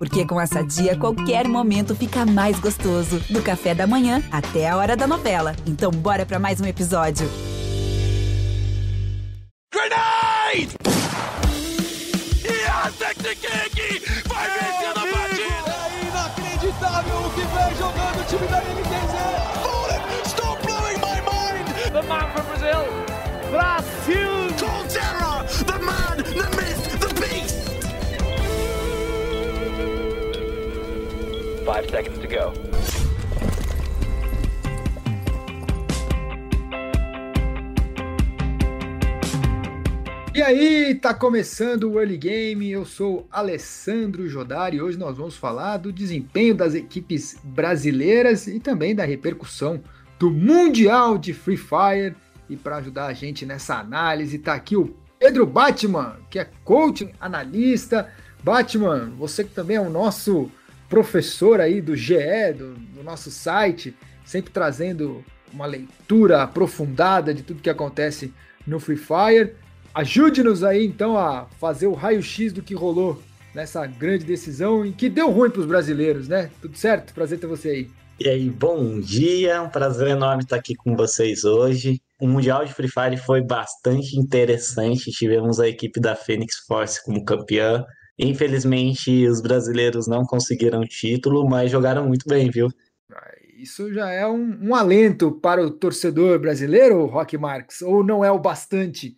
Porque com essa dia, qualquer momento fica mais gostoso. Do café da manhã até a hora da novela. Então, bora para mais um episódio. Grenade! Vai vencer a partida! É inacreditável o que vem jogando o time da NTZ! Stop blowing my mind! The man from Brazil! Brasil! Colterra! Five seconds to go. E aí, tá começando o Early Game. Eu sou Alessandro Jodari e hoje nós vamos falar do desempenho das equipes brasileiras e também da repercussão do Mundial de Free Fire. E para ajudar a gente nessa análise, tá aqui o Pedro Batman, que é coach, analista. Batman, você que também é o nosso professor aí do GE, do, do nosso site, sempre trazendo uma leitura aprofundada de tudo que acontece no Free Fire. Ajude-nos aí então a fazer o raio-x do que rolou nessa grande decisão e que deu ruim para os brasileiros, né? Tudo certo? Prazer ter você aí. E aí, bom dia, um prazer enorme estar aqui com vocês hoje. O Mundial de Free Fire foi bastante interessante, tivemos a equipe da Phoenix Force como campeã. Infelizmente, os brasileiros não conseguiram o título, mas jogaram muito bem, viu? Isso já é um, um alento para o torcedor brasileiro, Rock Marx, ou não é o bastante?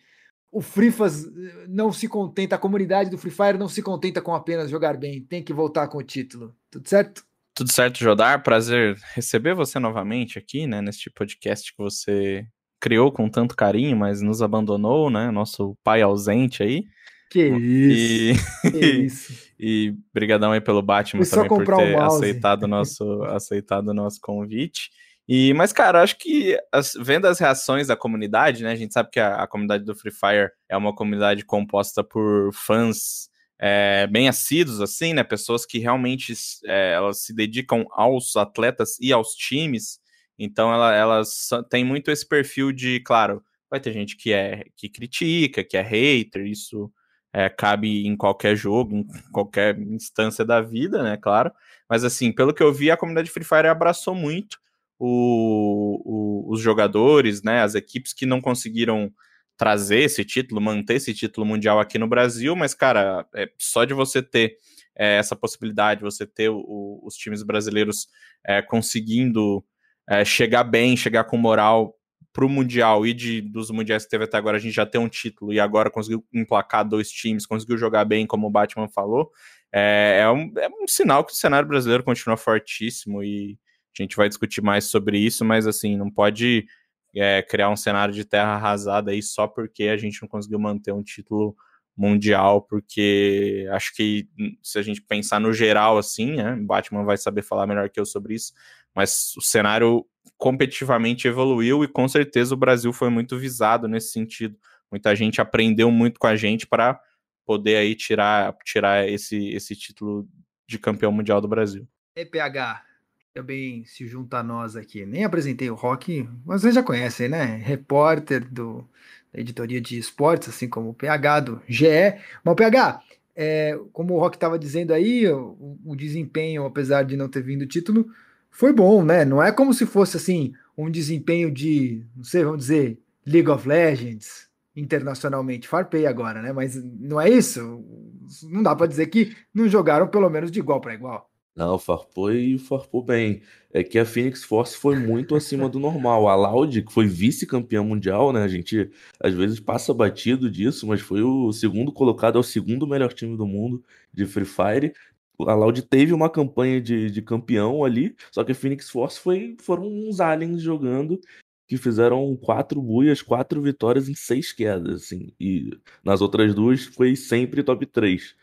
o Frifas não se contenta, a comunidade do Free Fire não se contenta com apenas jogar bem, tem que voltar com o título. Tudo certo? Tudo certo, Jodar. Prazer receber você novamente aqui, né, neste podcast que você criou com tanto carinho, mas nos abandonou, né? Nosso pai ausente aí. Que isso. E, que isso. e brigadão aí pelo Batman também por ter um aceitado nosso aceitado o nosso convite. E, mas, cara, acho que as, vendo as reações da comunidade, né? A gente sabe que a, a comunidade do Free Fire é uma comunidade composta por fãs é, bem assíduos, assim, né? Pessoas que realmente é, elas se dedicam aos atletas e aos times. Então, ela, elas têm muito esse perfil de, claro, vai ter gente que é que critica, que é hater, isso é, cabe em qualquer jogo, em qualquer instância da vida, né? Claro. Mas assim, pelo que eu vi, a comunidade Free Fire abraçou muito o, o, os jogadores, né, as equipes que não conseguiram trazer esse título, manter esse título mundial aqui no Brasil, mas, cara, é, só de você ter é, essa possibilidade, você ter o, os times brasileiros é, conseguindo é, chegar bem, chegar com moral para o Mundial e de, dos mundiais que teve até agora, a gente já tem um título e agora conseguiu emplacar dois times, conseguiu jogar bem, como o Batman falou, é, é, um, é um sinal que o cenário brasileiro continua fortíssimo e, a gente vai discutir mais sobre isso, mas assim, não pode é, criar um cenário de terra arrasada aí só porque a gente não conseguiu manter um título mundial, porque acho que hum, se a gente pensar no geral assim, né, Batman vai saber falar melhor que eu sobre isso, mas o cenário competitivamente evoluiu e com certeza o Brasil foi muito visado nesse sentido. Muita gente aprendeu muito com a gente para poder aí tirar, tirar esse, esse título de campeão mundial do Brasil. EPH, também se junta a nós aqui. Nem apresentei o Rock, mas vocês já conhecem, né? Repórter do, da editoria de esportes, assim como o PH do GE. Mas o PH, é, como o Rock estava dizendo aí, o, o, desempenho, apesar de não ter vindo o título, foi bom, né? Não é como se fosse assim um desempenho de, não sei, vamos dizer, League of Legends internacionalmente. Farpei agora, né? Mas não é isso. Não dá para dizer que não jogaram pelo menos de igual para igual. Não, farpou e farpou bem. É que a Phoenix Force foi muito acima do normal. A Loud, que foi vice-campeã mundial, né? A gente às vezes passa batido disso, mas foi o segundo colocado, é o segundo melhor time do mundo de Free Fire. A Loud teve uma campanha de, de campeão ali, só que a Phoenix Force foi, foram uns aliens jogando que fizeram quatro buias, quatro vitórias em seis quedas, assim. E nas outras duas foi sempre top 3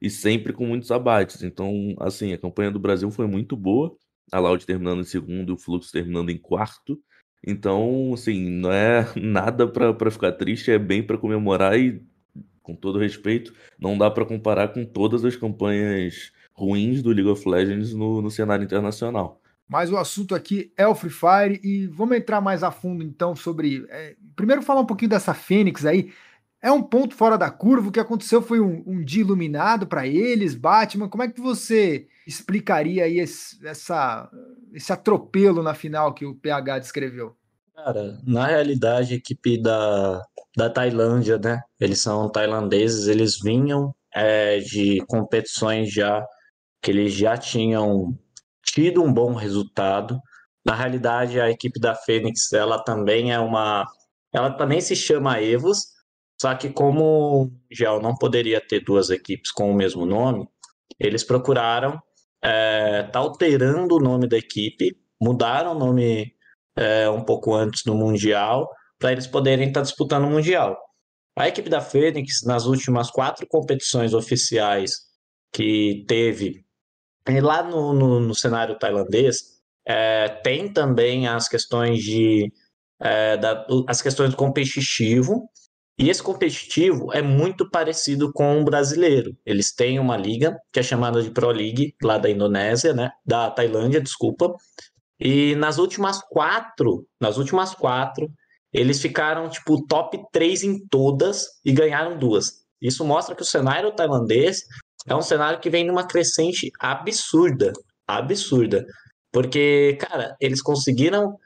e sempre com muitos abates. Então, assim, a campanha do Brasil foi muito boa. A Loud terminando em segundo o Fluxo terminando em quarto. Então, assim, não é nada para ficar triste, é bem para comemorar e, com todo respeito, não dá para comparar com todas as campanhas ruins do League of Legends no, no cenário internacional. Mas o assunto aqui é o Free Fire e vamos entrar mais a fundo então sobre. É, primeiro falar um pouquinho dessa Fênix aí. é um ponto fora da curva. O que aconteceu foi um, um dia iluminado para eles, Batman. Como é que você explicaria aí esse, essa, esse atropelo na final que o PH descreveu? Cara, na realidade, a equipe da, da Tailândia, né? Eles são tailandeses, eles vinham é, de competições já que eles já tinham tido um bom resultado. Na realidade, a equipe da Fênix, ela também é uma, ela também se chama Evos, só que como já não poderia ter duas equipes com o mesmo nome, eles procuraram é, tá alterando o nome da equipe, mudaram o nome é, um pouco antes do Mundial, para eles poderem estar tá disputando o Mundial. A equipe da Fênix, nas últimas quatro competições oficiais que teve lá no, no, no cenário tailandês, é, tem também as questões de é, da, as questões do competitivo, e esse competitivo é muito parecido com o brasileiro. Eles têm uma liga que é chamada de Pro League, lá da Indonésia, né? Da Tailândia, desculpa. E nas últimas quatro, nas últimas quatro, eles ficaram tipo top 3 em todas e ganharam duas. Isso mostra que o cenário tailandês é um cenário que vem numa crescente absurda, absurda. Porque, cara, eles conseguiram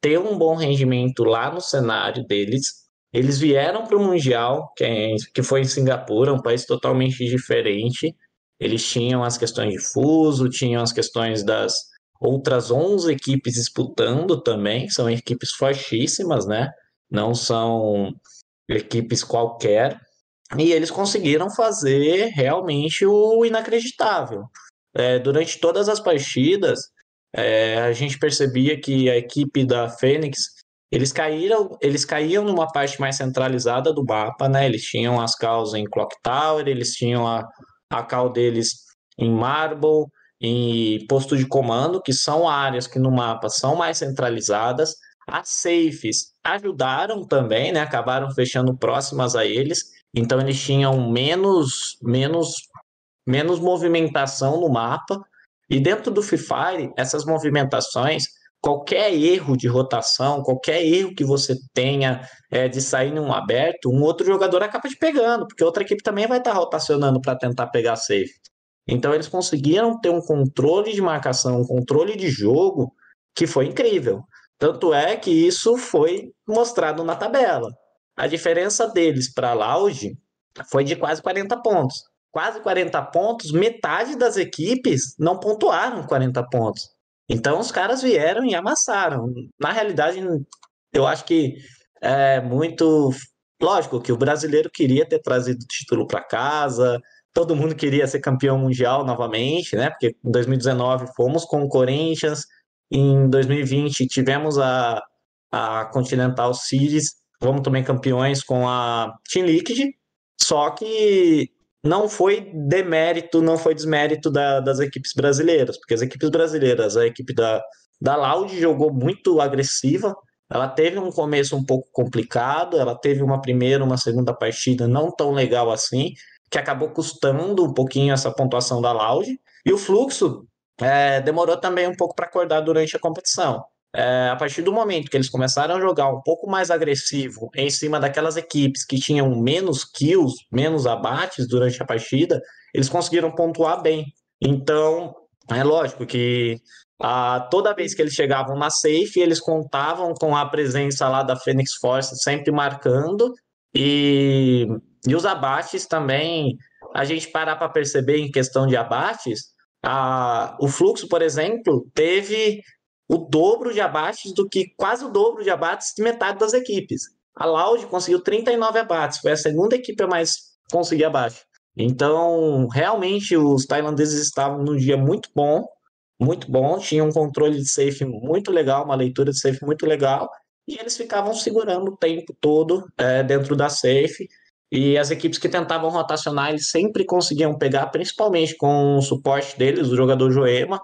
ter um bom rendimento lá no cenário deles, eles vieram para o Mundial, que, é, que foi em Singapura, um país totalmente diferente. Eles tinham as questões de fuso, tinham as questões das outras 11 equipes disputando também, são equipes fortíssimas, né? Não são equipes qualquer. E eles conseguiram fazer realmente o inacreditável. É, durante todas as partidas, é, a gente percebia que a equipe da Fênix eles caíram, eles caíam numa parte mais centralizada do mapa, né? Eles tinham as calls em Clock Tower, eles tinham a, a call deles em Marble, em posto de comando, que são áreas que no mapa são mais centralizadas. As safes ajudaram também, né? Acabaram fechando próximas a eles, então eles tinham menos menos menos movimentação no mapa. E dentro do Free Fire, essas movimentações qualquer erro de rotação, qualquer erro que você tenha é, de sair num aberto, um outro jogador acaba te pegando, porque outra equipe também vai estar tá rotacionando para tentar pegar safe. Então eles conseguiram ter um controle de marcação, um controle de jogo que foi incrível. Tanto é que isso foi mostrado na tabela. A diferença deles para a Loud foi de quase 40 pontos. Quase 40 pontos, metade das equipes não pontuaram 40 pontos. Então os caras vieram e amassaram. Na realidade, eu acho que é muito lógico que o brasileiro queria ter trazido o título para casa, todo mundo queria ser campeão mundial novamente, né? Porque em 2019 fomos com o Corinthians, em 2020 tivemos a, a Continental Series, fomos também campeões com a Team Liquid, só que não foi demérito, não foi desmérito da, das equipes brasileiras, porque as equipes brasileiras, a equipe da, da Loud jogou muito agressiva, ela teve um começo um pouco complicado, ela teve uma primeira, uma segunda partida não tão legal assim, que acabou custando um pouquinho essa pontuação da Loud, e o fluxo é, demorou também um pouco para acordar durante a competição é, a partir do momento que eles começaram a jogar um pouco mais agressivo em cima daquelas equipes que tinham menos kills, menos abates durante a partida, eles conseguiram pontuar bem. Então, é lógico que a, toda vez que eles chegavam na safe, eles contavam com a presença lá da Phoenix Force sempre marcando, e, e os abates também, a gente parar para perceber em questão de abates, a, o fluxo, por exemplo, teve o dobro de abates do que quase o dobro de abates de metade das equipes. A Loud conseguiu 39 abates, foi a segunda equipe a mais conseguir abate. Então, realmente, os tailandeses estavam num dia muito bom, muito bom, tinham um controle de safe muito legal, uma leitura de safe muito legal, e eles ficavam segurando o tempo todo é, dentro da safe. E as equipes que tentavam rotacionar, eles sempre conseguiam pegar, principalmente com o suporte deles, o jogador Joema,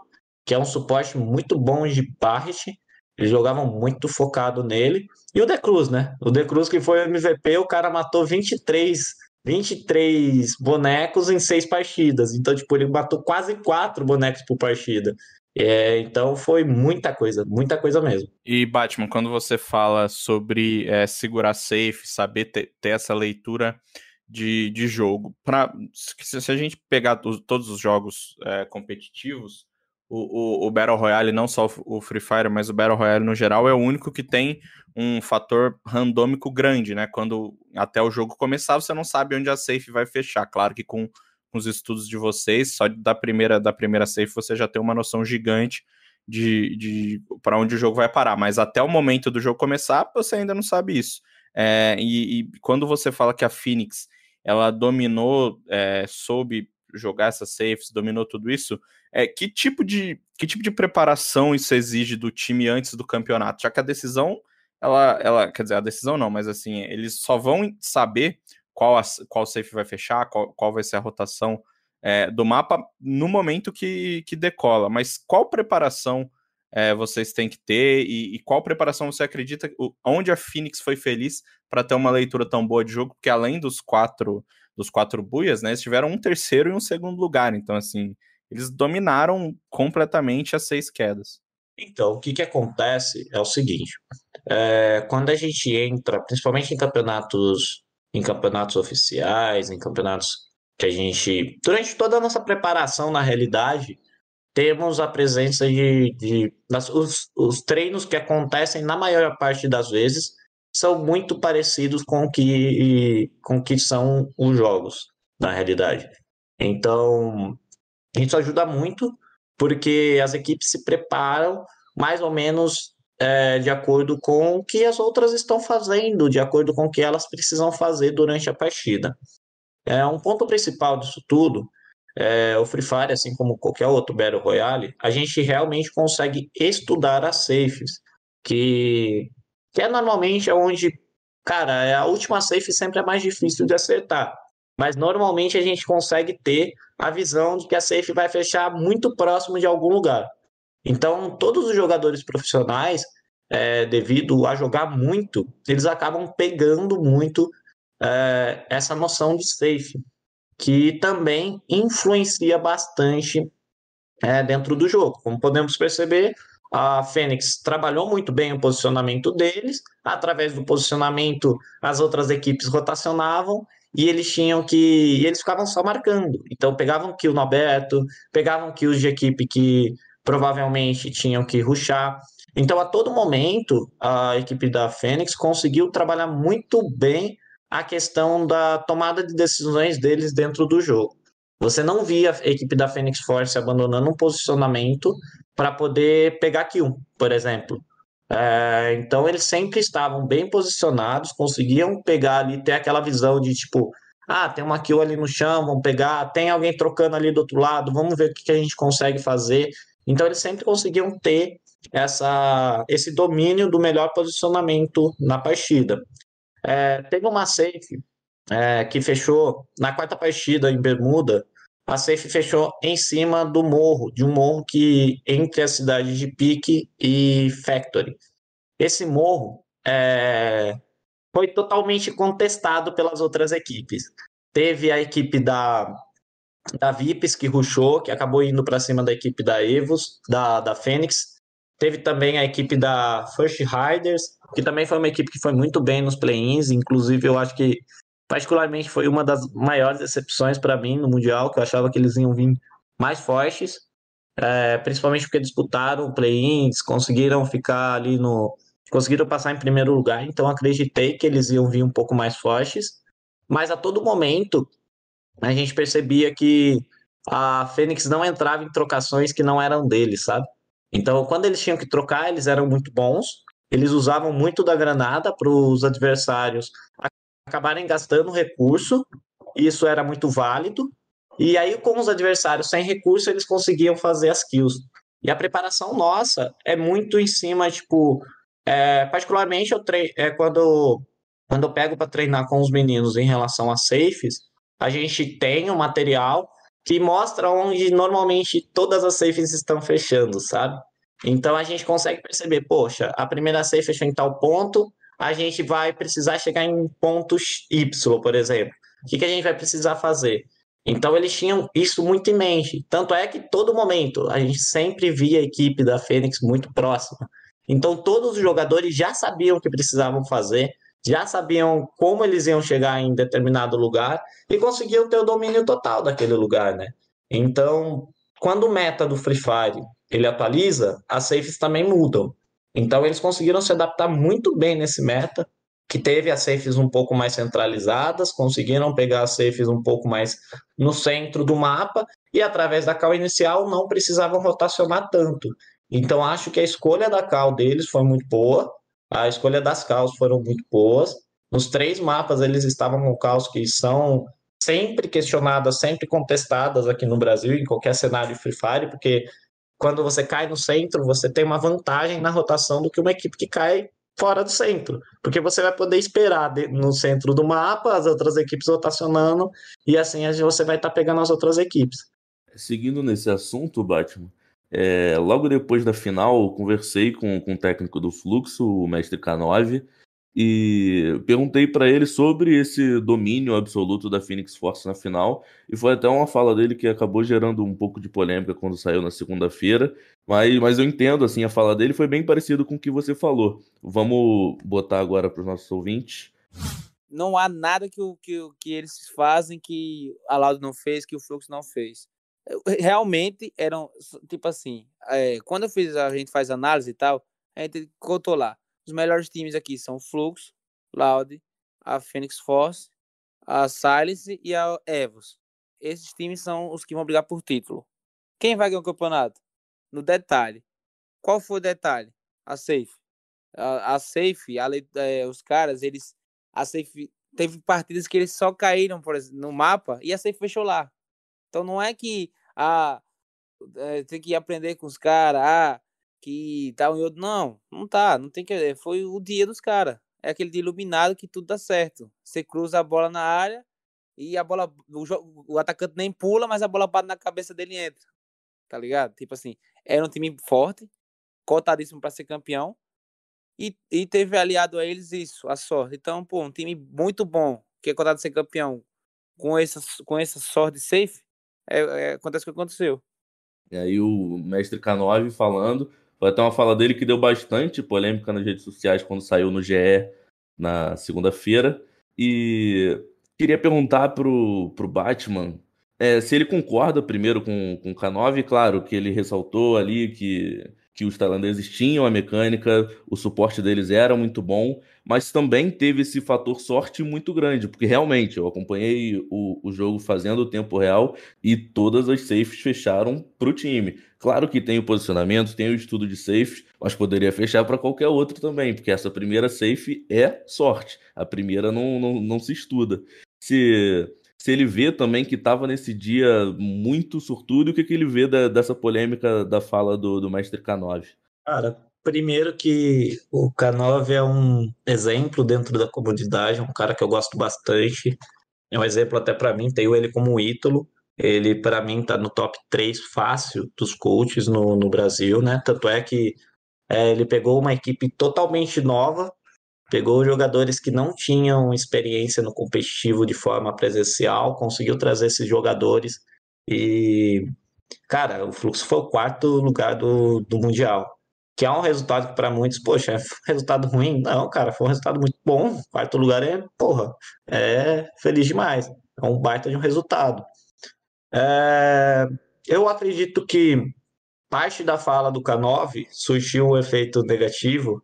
que é um suporte muito bom de Barret. Eles jogavam muito focado nele. E o De Cruz, né? O De Cruz que foi o MVP, o cara matou 23, 23 bonecos em seis partidas. Então, tipo, ele matou quase quatro bonecos por partida. É, então foi muita coisa, muita coisa mesmo. E Batman, quando você fala sobre é, segurar safe, saber ter, ter, essa leitura de, de jogo, pra, se, se a gente pegar todos os jogos é, competitivos, o, o, o, Battle Royale, não só o Free Fire, mas o Battle Royale no geral, é o único que tem um fator randômico grande, né? Quando até o jogo começar, você não sabe onde a safe vai fechar. Claro que com com os estudos de vocês, só da primeira da primeira safe você já tem uma noção gigante de, de para onde o jogo vai parar. Mas até o momento do jogo começar, você ainda não sabe isso. É, e, e, quando você fala que a Phoenix ela dominou, é, soube jogar essas safes, dominou tudo isso, é, que tipo de que tipo de preparação isso exige do time antes do campeonato? Já que a decisão ela, ela quer dizer, a decisão não, mas assim, eles só vão saber qual, a, qual safe vai fechar, qual, qual vai ser a rotação é, do mapa no momento que, que decola. Mas qual preparação é, vocês têm que ter e, e, qual preparação você acredita onde a Phoenix foi feliz para ter uma leitura tão boa de jogo? Porque além dos quatro dos quatro buias, né, eles tiveram um terceiro e um segundo lugar. Então, assim, eles dominaram completamente as seis quedas. Então, o que, que acontece é o seguinte: é, quando a gente entra, principalmente em campeonatos em campeonatos oficiais, em campeonatos que a gente. Durante toda a nossa preparação, na realidade, temos a presença de. de nas, os, os treinos que acontecem, na maior parte das vezes, são muito parecidos com o que, com que são os jogos, na realidade. Então, isso ajuda muito, porque as equipes se preparam mais ou menos é, de acordo com o que as outras estão fazendo, de acordo com o que elas precisam fazer durante a partida. É um ponto principal disso tudo. É, o Free Fire, assim como qualquer outro Battle Royale, a gente realmente consegue estudar as safes, que, que é normalmente onde, cara, é a última safe sempre é mais difícil de acertar. Mas normalmente a gente consegue ter a visão de que a safe vai fechar muito próximo de algum lugar. Então, todos os jogadores profissionais, é, devido a jogar muito, eles acabam pegando muito é, essa noção de safe, que também influencia bastante é, dentro do jogo. Como podemos perceber, a Fênix trabalhou muito bem o posicionamento deles, através do posicionamento, as outras equipes rotacionavam e eles tinham que. eles ficavam só marcando. Então pegavam kill no aberto, pegavam kills de equipe que provavelmente tinham que ruxar. Então, a todo momento, a equipe da Fênix conseguiu trabalhar muito bem a questão da tomada de decisões deles dentro do jogo. Você não via a equipe da Fênix Force abandonando um posicionamento para poder pegar kill, por exemplo. É, então, eles sempre estavam bem posicionados, conseguiam pegar ali, ter aquela visão de tipo, ah, tem uma kill ali no chão, vamos pegar, tem alguém trocando ali do outro lado, vamos ver o que, que a gente consegue fazer. Então eles sempre conseguiam ter essa, esse domínio do melhor posicionamento na partida. É, teve uma safe é, que fechou na quarta partida em Bermuda. A safe fechou em cima do morro, de um morro que entre a cidade de Pique e Factory. Esse morro é, foi totalmente contestado pelas outras equipes. Teve a equipe da da Vips, que ruxou, que acabou indo para cima da equipe da Evos, da, da Fênix. Teve também a equipe da First Riders, que também foi uma equipe que foi muito bem nos play-ins, inclusive eu acho que particularmente foi uma das maiores decepções para mim no Mundial, que eu achava que eles iam vir mais fortes, é, principalmente porque disputaram play-ins, conseguiram ficar ali no... conseguiram passar em primeiro lugar, então acreditei que eles iam vir um pouco mais fortes, mas a todo momento a gente percebia que a Fênix não entrava em trocações que não eram deles, sabe? Então, quando eles tinham que trocar, eles eram muito bons. Eles usavam muito da granada para os adversários acabarem gastando recurso. Isso era muito válido. E aí, com os adversários sem recurso, eles conseguiam fazer as kills. E a preparação nossa é muito em cima, tipo, é, particularmente eu tre é, quando, quando eu pego para treinar com os meninos em relação a safes, a gente tem um material que mostra onde normalmente todas as safes estão fechando, sabe? Então a gente consegue perceber, poxa, a primeira safe fechou em tal ponto, a gente vai precisar chegar em pontos Y, por exemplo. O que, que a gente vai precisar fazer? Então eles tinham isso muito em mente. Tanto é que todo momento a gente sempre via a equipe da Fênix muito próxima. Então todos os jogadores já sabiam o que precisavam fazer, já sabiam como eles iam chegar em determinado lugar e conseguiam ter o domínio total daquele lugar, né? Então, quando o meta do Free Fire ele atualiza, as safes também mudam. Então eles conseguiram se adaptar muito bem nesse meta, que teve as safes um pouco mais centralizadas, conseguiram pegar as safes um pouco mais no centro do mapa e através da call inicial não precisavam rotacionar tanto. Então acho que a escolha da call deles foi muito boa, a escolha das calls foram muito boas. Nos três mapas eles estavam com calls que são sempre questionadas, sempre contestadas aqui no Brasil, em qualquer cenário de Free Fire, porque quando você cai no centro, você tem uma vantagem na rotação do que uma equipe que cai fora do centro, porque você vai poder esperar no centro do mapa as outras equipes rotacionando e assim você vai estar tá pegando as outras equipes. Seguindo nesse assunto, Batman, é, logo depois da final, conversei com, com o técnico do Fluxo, o mestre K9, e perguntei para ele sobre esse domínio absoluto da Phoenix Force na final. E foi até uma fala dele que acabou gerando um pouco de polêmica quando saiu na segunda-feira. Mas, mas eu entendo, assim, a fala dele foi bem parecido com o que você falou. Vamos botar agora para os nossos ouvintes. Não há nada que, que, que eles fazem que a Laudo não fez, que o Fluxo não fez. Realmente eram, tipo assim, é, quando eu fiz, a gente faz análise e tal, a gente contou lá os melhores times aqui são o Flux, Loud, a Phoenix Force, a Silence e a Evos. Esses times são os que vão brigar por título. Quem vai ganhar o campeonato? No detalhe. Qual foi o detalhe? A Safe. A, a Safe, a, é, os caras, eles. A Safe teve partidas que eles só caíram exemplo, no mapa e a Safe fechou lá. Então não é que ah, é, tem que aprender com os caras, ah, que um outro. Não, não tá, não tem que. Foi o dia dos caras. É aquele dia iluminado que tudo dá certo. Você cruza a bola na área e a bola. O, o atacante nem pula, mas a bola bate na cabeça dele e entra. Tá ligado? Tipo assim, era um time forte, cotadíssimo para ser campeão. E, e teve aliado a eles isso, a sorte. Então, pô, um time muito bom, que é cotado ser campeão, com essa, com essa sorte safe, é, é, acontece o que aconteceu. E aí o mestre K9 falando, foi até uma fala dele que deu bastante polêmica nas redes sociais quando saiu no GE na segunda-feira. E queria perguntar pro, pro Batman é, se ele concorda primeiro com, com o K9, claro, que ele ressaltou ali que que os tailandeses tinham a mecânica, o suporte deles era muito bom, mas também teve esse fator sorte muito grande, porque realmente eu acompanhei o, o jogo fazendo o tempo real e todas as safes fecharam para o time. Claro que tem o posicionamento, tem o estudo de safes, mas poderia fechar para qualquer outro também, porque essa primeira safe é sorte, a primeira não, não, não se estuda. Se se ele vê também que estava nesse dia muito surtudo o que, que ele vê da, dessa polêmica da fala do, do mestre K9. Cara, primeiro que o K9 é um exemplo dentro da comunidade, um cara que eu gosto bastante. É um exemplo até para mim, tenho ele como ídolo. Ele, para mim, está no top 3 fácil dos coaches no, no Brasil, né? Tanto é que é, ele pegou uma equipe totalmente nova, pegou jogadores que não tinham experiência no competitivo de forma presencial, conseguiu trazer esses jogadores e, cara, o Fluxo foi o quarto lugar do, do Mundial. Que é um resultado que para muitos, poxa, é um resultado ruim? Não, cara, foi um resultado muito bom. Quarto lugar é, porra, é feliz demais. É um baita de um resultado. É, eu acredito que parte da fala do K9 surgiu um efeito negativo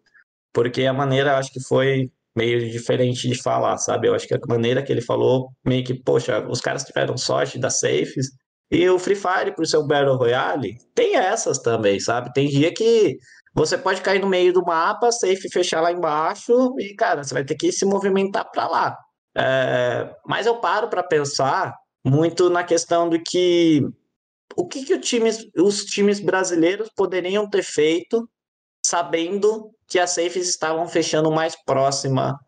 porque a maneira acho que foi meio diferente de falar, sabe? Eu acho que a maneira que ele falou, meio que, poxa, os caras tiveram sorte das safes. E o Free Fire, por ser um Battle Royale, tem essas também, sabe? Tem dia que você pode cair no meio do mapa, safe fechar lá embaixo e, cara, você vai ter que se movimentar para lá. É... Mas eu paro para pensar muito na questão do que o que, que os times brasileiros poderiam ter feito sabendo que as safes estavam fechando mais próxima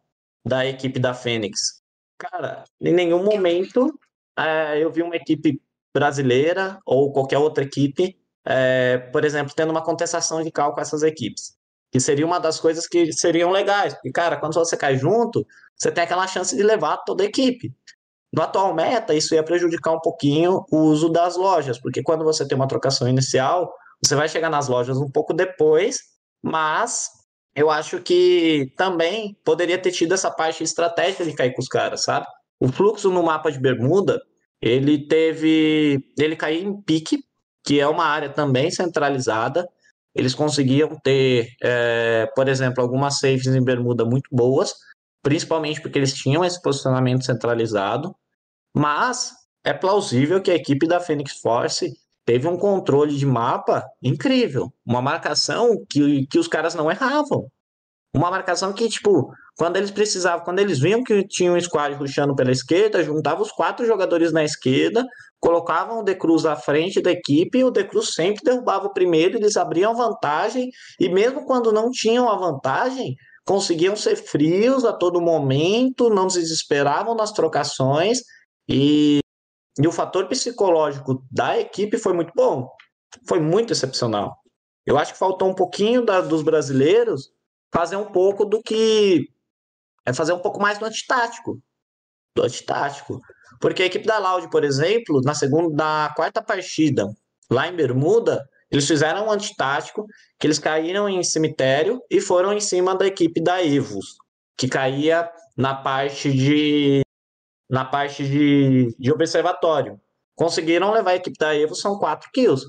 da equipe da Fênix. Cara, em nenhum momento é, eu vi uma equipe brasileira ou qualquer outra equipe, é, por exemplo, tendo uma contestação de cal com essas equipes. Que seria uma das coisas que seriam legais. Porque, cara, quando você cai junto, você tem aquela chance de levar toda a equipe. No atual meta, isso ia prejudicar um pouquinho o uso das lojas, porque quando você tem uma trocação inicial, você vai chegar nas lojas um pouco depois, mas eu acho que também poderia ter tido essa parte estratégica de cair com os caras, sabe? O fluxo no mapa de Bermuda, ele teve. Ele caiu em pique, que é uma área também centralizada. Eles conseguiam ter, é, por exemplo, algumas safes em Bermuda muito boas, principalmente porque eles tinham esse posicionamento centralizado. Mas é plausível que a equipe da Phoenix Force teve um controle de mapa incrível. Uma marcação que, que os caras não erravam. Uma marcação que, tipo, quando eles precisavam, quando eles viam que tinha um squad rushando pela esquerda, juntavam os quatro jogadores na esquerda, colocavam o De Cruz à frente da equipe e o De Cruz sempre derrubava o primeiro, eles abriam vantagem e mesmo quando não tinham a vantagem, conseguiam ser frios a todo momento, não se desesperavam nas trocações e, e o fator psicológico da equipe foi muito bom, foi muito excepcional. Eu acho que faltou um pouquinho da, dos brasileiros fazer um pouco do que é fazer um pouco mais do antitático, do antitático, porque a equipe da Loud, por exemplo, na segunda, na quarta partida lá em Bermuda, eles fizeram um antitático que eles caíram em cemitério e foram em cima da equipe da Evos, que caía na parte de na parte de, de observatório. Conseguiram levar a equipe da Evo, são quatro kills.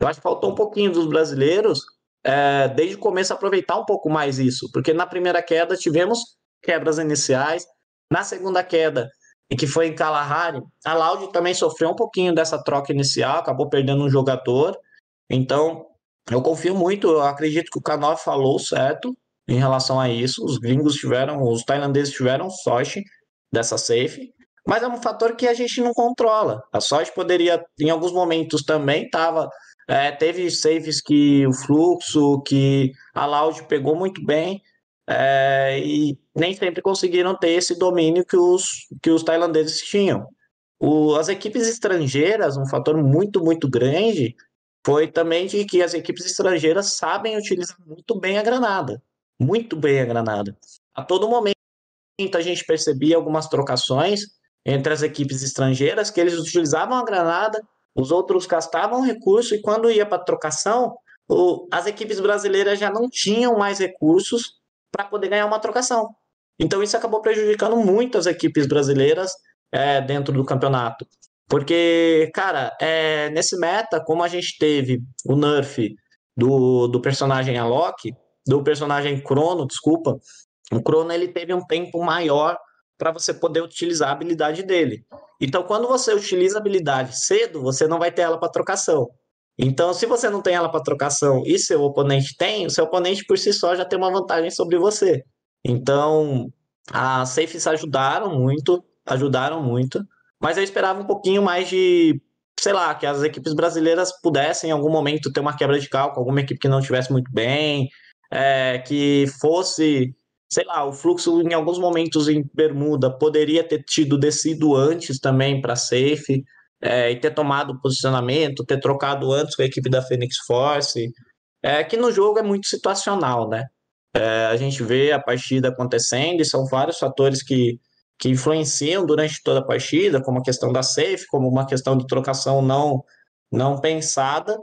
Eu acho que faltou um pouquinho dos brasileiros, é, desde o começo, aproveitar um pouco mais isso, porque na primeira queda tivemos quebras iniciais, na segunda queda, que foi em Kalahari, a Loud também sofreu um pouquinho dessa troca inicial, acabou perdendo um jogador, então eu confio muito, eu acredito que o canal falou certo em relação a isso, os gringos tiveram, os tailandeses tiveram sorte dessa safe, mas é um fator que a gente não controla. A sorte poderia, em alguns momentos também, estava. É, teve saves que o fluxo, que a Loud pegou muito bem, é, e nem sempre conseguiram ter esse domínio que os, que os tailandeses tinham. O, as equipes estrangeiras, um fator muito, muito grande, foi também de que as equipes estrangeiras sabem utilizar muito bem a granada. Muito bem a granada. A todo momento a gente percebia algumas trocações entre as equipes estrangeiras, que eles utilizavam a granada, os outros gastavam recurso, e quando ia para trocação, o, as equipes brasileiras já não tinham mais recursos para poder ganhar uma trocação. Então isso acabou prejudicando muito as equipes brasileiras é, dentro do campeonato. Porque, cara, é, nesse meta, como a gente teve o nerf do, do personagem Alok, do personagem Crono, desculpa, o Crono ele teve um tempo maior para você poder utilizar a habilidade dele. Então, quando você utiliza a habilidade cedo, você não vai ter ela para trocação. Então, se você não tem ela para trocação e seu oponente tem, o seu oponente por si só já tem uma vantagem sobre você. Então, as safes ajudaram muito, ajudaram muito, mas eu esperava um pouquinho mais de, sei lá, que as equipes brasileiras pudessem em algum momento ter uma quebra de cálculo, alguma equipe que não estivesse muito bem, é, que fosse sei lá, o fluxo em alguns momentos em Bermuda poderia ter tido descido antes também para safe é, e ter tomado posicionamento, ter trocado antes com a equipe da Phoenix Force. É que no jogo é muito situacional, né? É, a gente vê a partida acontecendo e são vários fatores que, que influenciam durante toda a partida, como a questão da safe, como uma questão de trocação não, não pensada,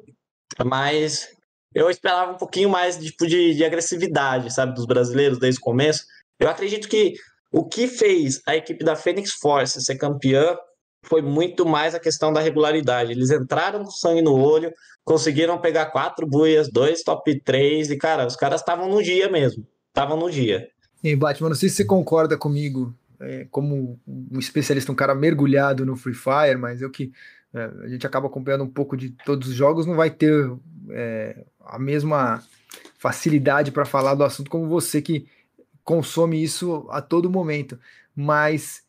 mas eu esperava um pouquinho mais tipo, de, de agressividade, sabe, dos brasileiros desde o começo. Eu acredito que o que fez a equipe da Phoenix Force ser campeã foi muito mais a questão da regularidade. Eles entraram com sangue no olho, conseguiram pegar quatro buias, dois top 3, e, cara, os caras estavam no dia mesmo. Estavam no dia. E Batman, não sei se você concorda comigo, é, como um especialista, um cara mergulhado no Free Fire, mas eu que é, a gente acaba acompanhando um pouco de todos os jogos, não vai ter é, a mesma facilidade para falar do assunto como você que consome isso a todo momento. Mas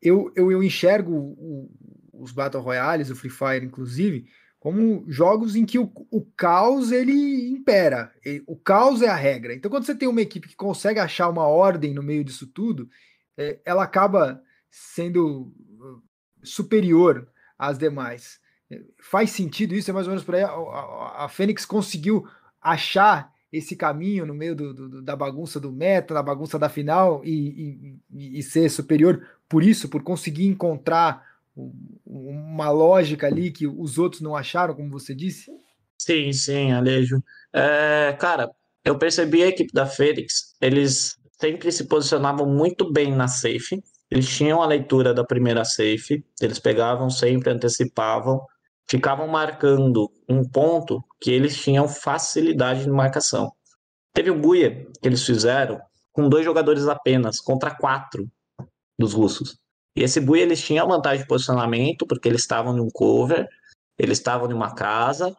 eu, eu, eu enxergo o, os Battle Royales, o Free Fire, inclusive, como jogos em que o, o caos ele impera. O caos é a regra. Então, quando você tem uma equipe que consegue achar uma ordem no meio disso tudo, é, ela acaba sendo uh, superior às demais. Faz sentido isso? É mais ou menos por aí. A, a, a Fênix conseguiu achar esse caminho no meio do, do, da bagunça do meta, da bagunça da final e, e, e, ser superior por isso, por conseguir encontrar uma lógica ali que os outros não acharam, como você disse? Sim, sim, Alejo. É, cara, eu percebi a equipe da Fênix, eles sempre se posicionavam muito bem na safe, eles tinham a leitura da primeira safe, eles pegavam sempre, antecipavam, ficavam marcando um ponto que eles tinham facilidade de marcação. Teve o Buia que eles fizeram com dois jogadores apenas, contra quatro dos russos. E esse Buia eles tinham vantagem de posicionamento, porque eles estavam em um cover, eles estavam em uma casa,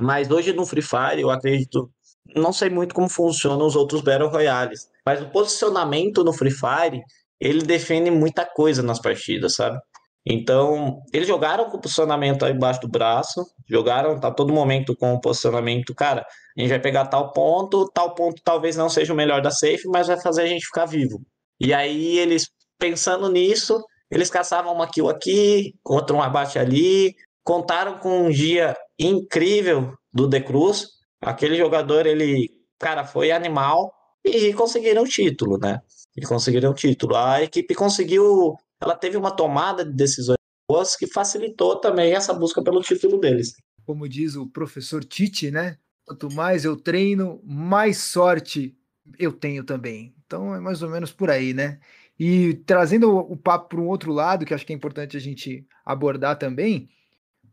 mas hoje no Free Fire eu acredito, não sei muito como funcionam os outros Battle Royales, mas o posicionamento no Free Fire, ele define muita coisa nas partidas, sabe? Então, eles jogaram com o posicionamento embaixo do braço, jogaram tá todo momento com o posicionamento, cara, a gente vai pegar tal ponto, tal ponto talvez não seja o melhor da safe, mas vai fazer a gente ficar vivo. E aí eles pensando nisso, eles caçavam uma kill aqui, outro um abate ali, contaram com um dia incrível do De Cruz. Aquele jogador, ele, cara, foi animal e conseguiram o título, né? E conseguiram o título. A equipe conseguiu ela teve uma tomada de decisões boas que facilitou também essa busca pelo título deles. Como diz o professor Tite, né? Quanto mais eu treino, mais sorte eu tenho também. Então é mais ou menos por aí, né? E trazendo o papo para um outro lado, que acho que é importante a gente abordar também,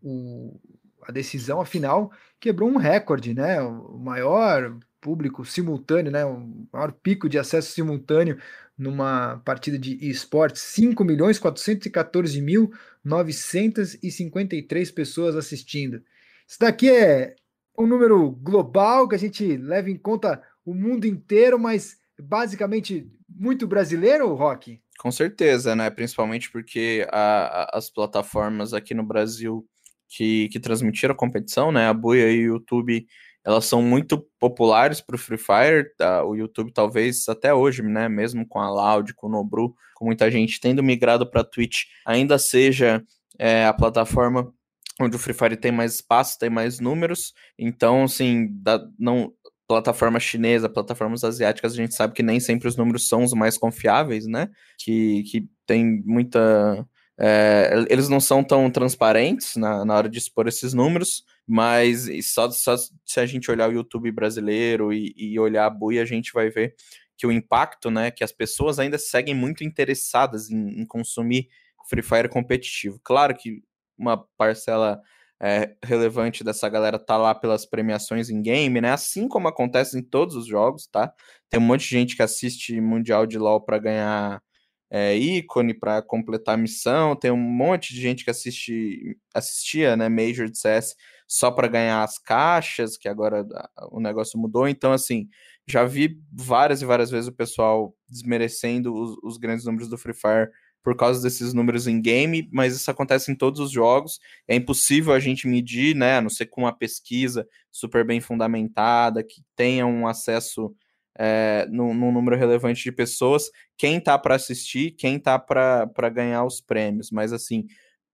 o, a decisão, afinal, quebrou um recorde, né? O maior público simultâneo, né? O maior pico de acesso simultâneo numa partida de esportes, 5 milhões 414 mil 953 pessoas assistindo. Isso daqui é um número global que a gente leva em conta o mundo inteiro, mas basicamente muito brasileiro, Rock? Com certeza, né? Principalmente porque a, a, as plataformas aqui no Brasil que, que transmitiram a competição, né? A Buia e o YouTube elas são muito populares para o Free Fire, tá? o YouTube talvez até hoje, né, mesmo com a Loud, com o Nobru, com muita gente tendo migrado para Twitch, ainda seja é, a plataforma onde o Free Fire tem mais espaço, tem mais números, então, assim, da, não, plataforma chinesa, plataformas asiáticas, a gente sabe que nem sempre os números são os mais confiáveis, né, que, que tem muita... É, eles não são tão transparentes na, na hora de expor esses números, mas só, só se a gente olhar o YouTube brasileiro e, e olhar a Bui, a gente vai ver que o impacto, né, que as pessoas ainda seguem muito interessadas em, em consumir Free Fire competitivo. Claro que uma parcela é, relevante dessa galera tá lá pelas premiações em game, né? Assim como acontece em todos os jogos, tá? Tem um monte de gente que assiste Mundial de LoL para ganhar é, ícone, para completar a missão. Tem um monte de gente que assiste, assistia, né, Major de CS só para ganhar as caixas, que agora o negócio mudou. Então, assim, já vi várias e várias vezes o pessoal desmerecendo os, os grandes números do Free Fire por causa desses números em game, mas isso acontece em todos os jogos. É impossível a gente medir, né? A não ser com uma pesquisa super bem fundamentada, que tenha um acesso é, num, num, número relevante de pessoas, quem tá para assistir, quem tá para ganhar os prêmios. Mas assim,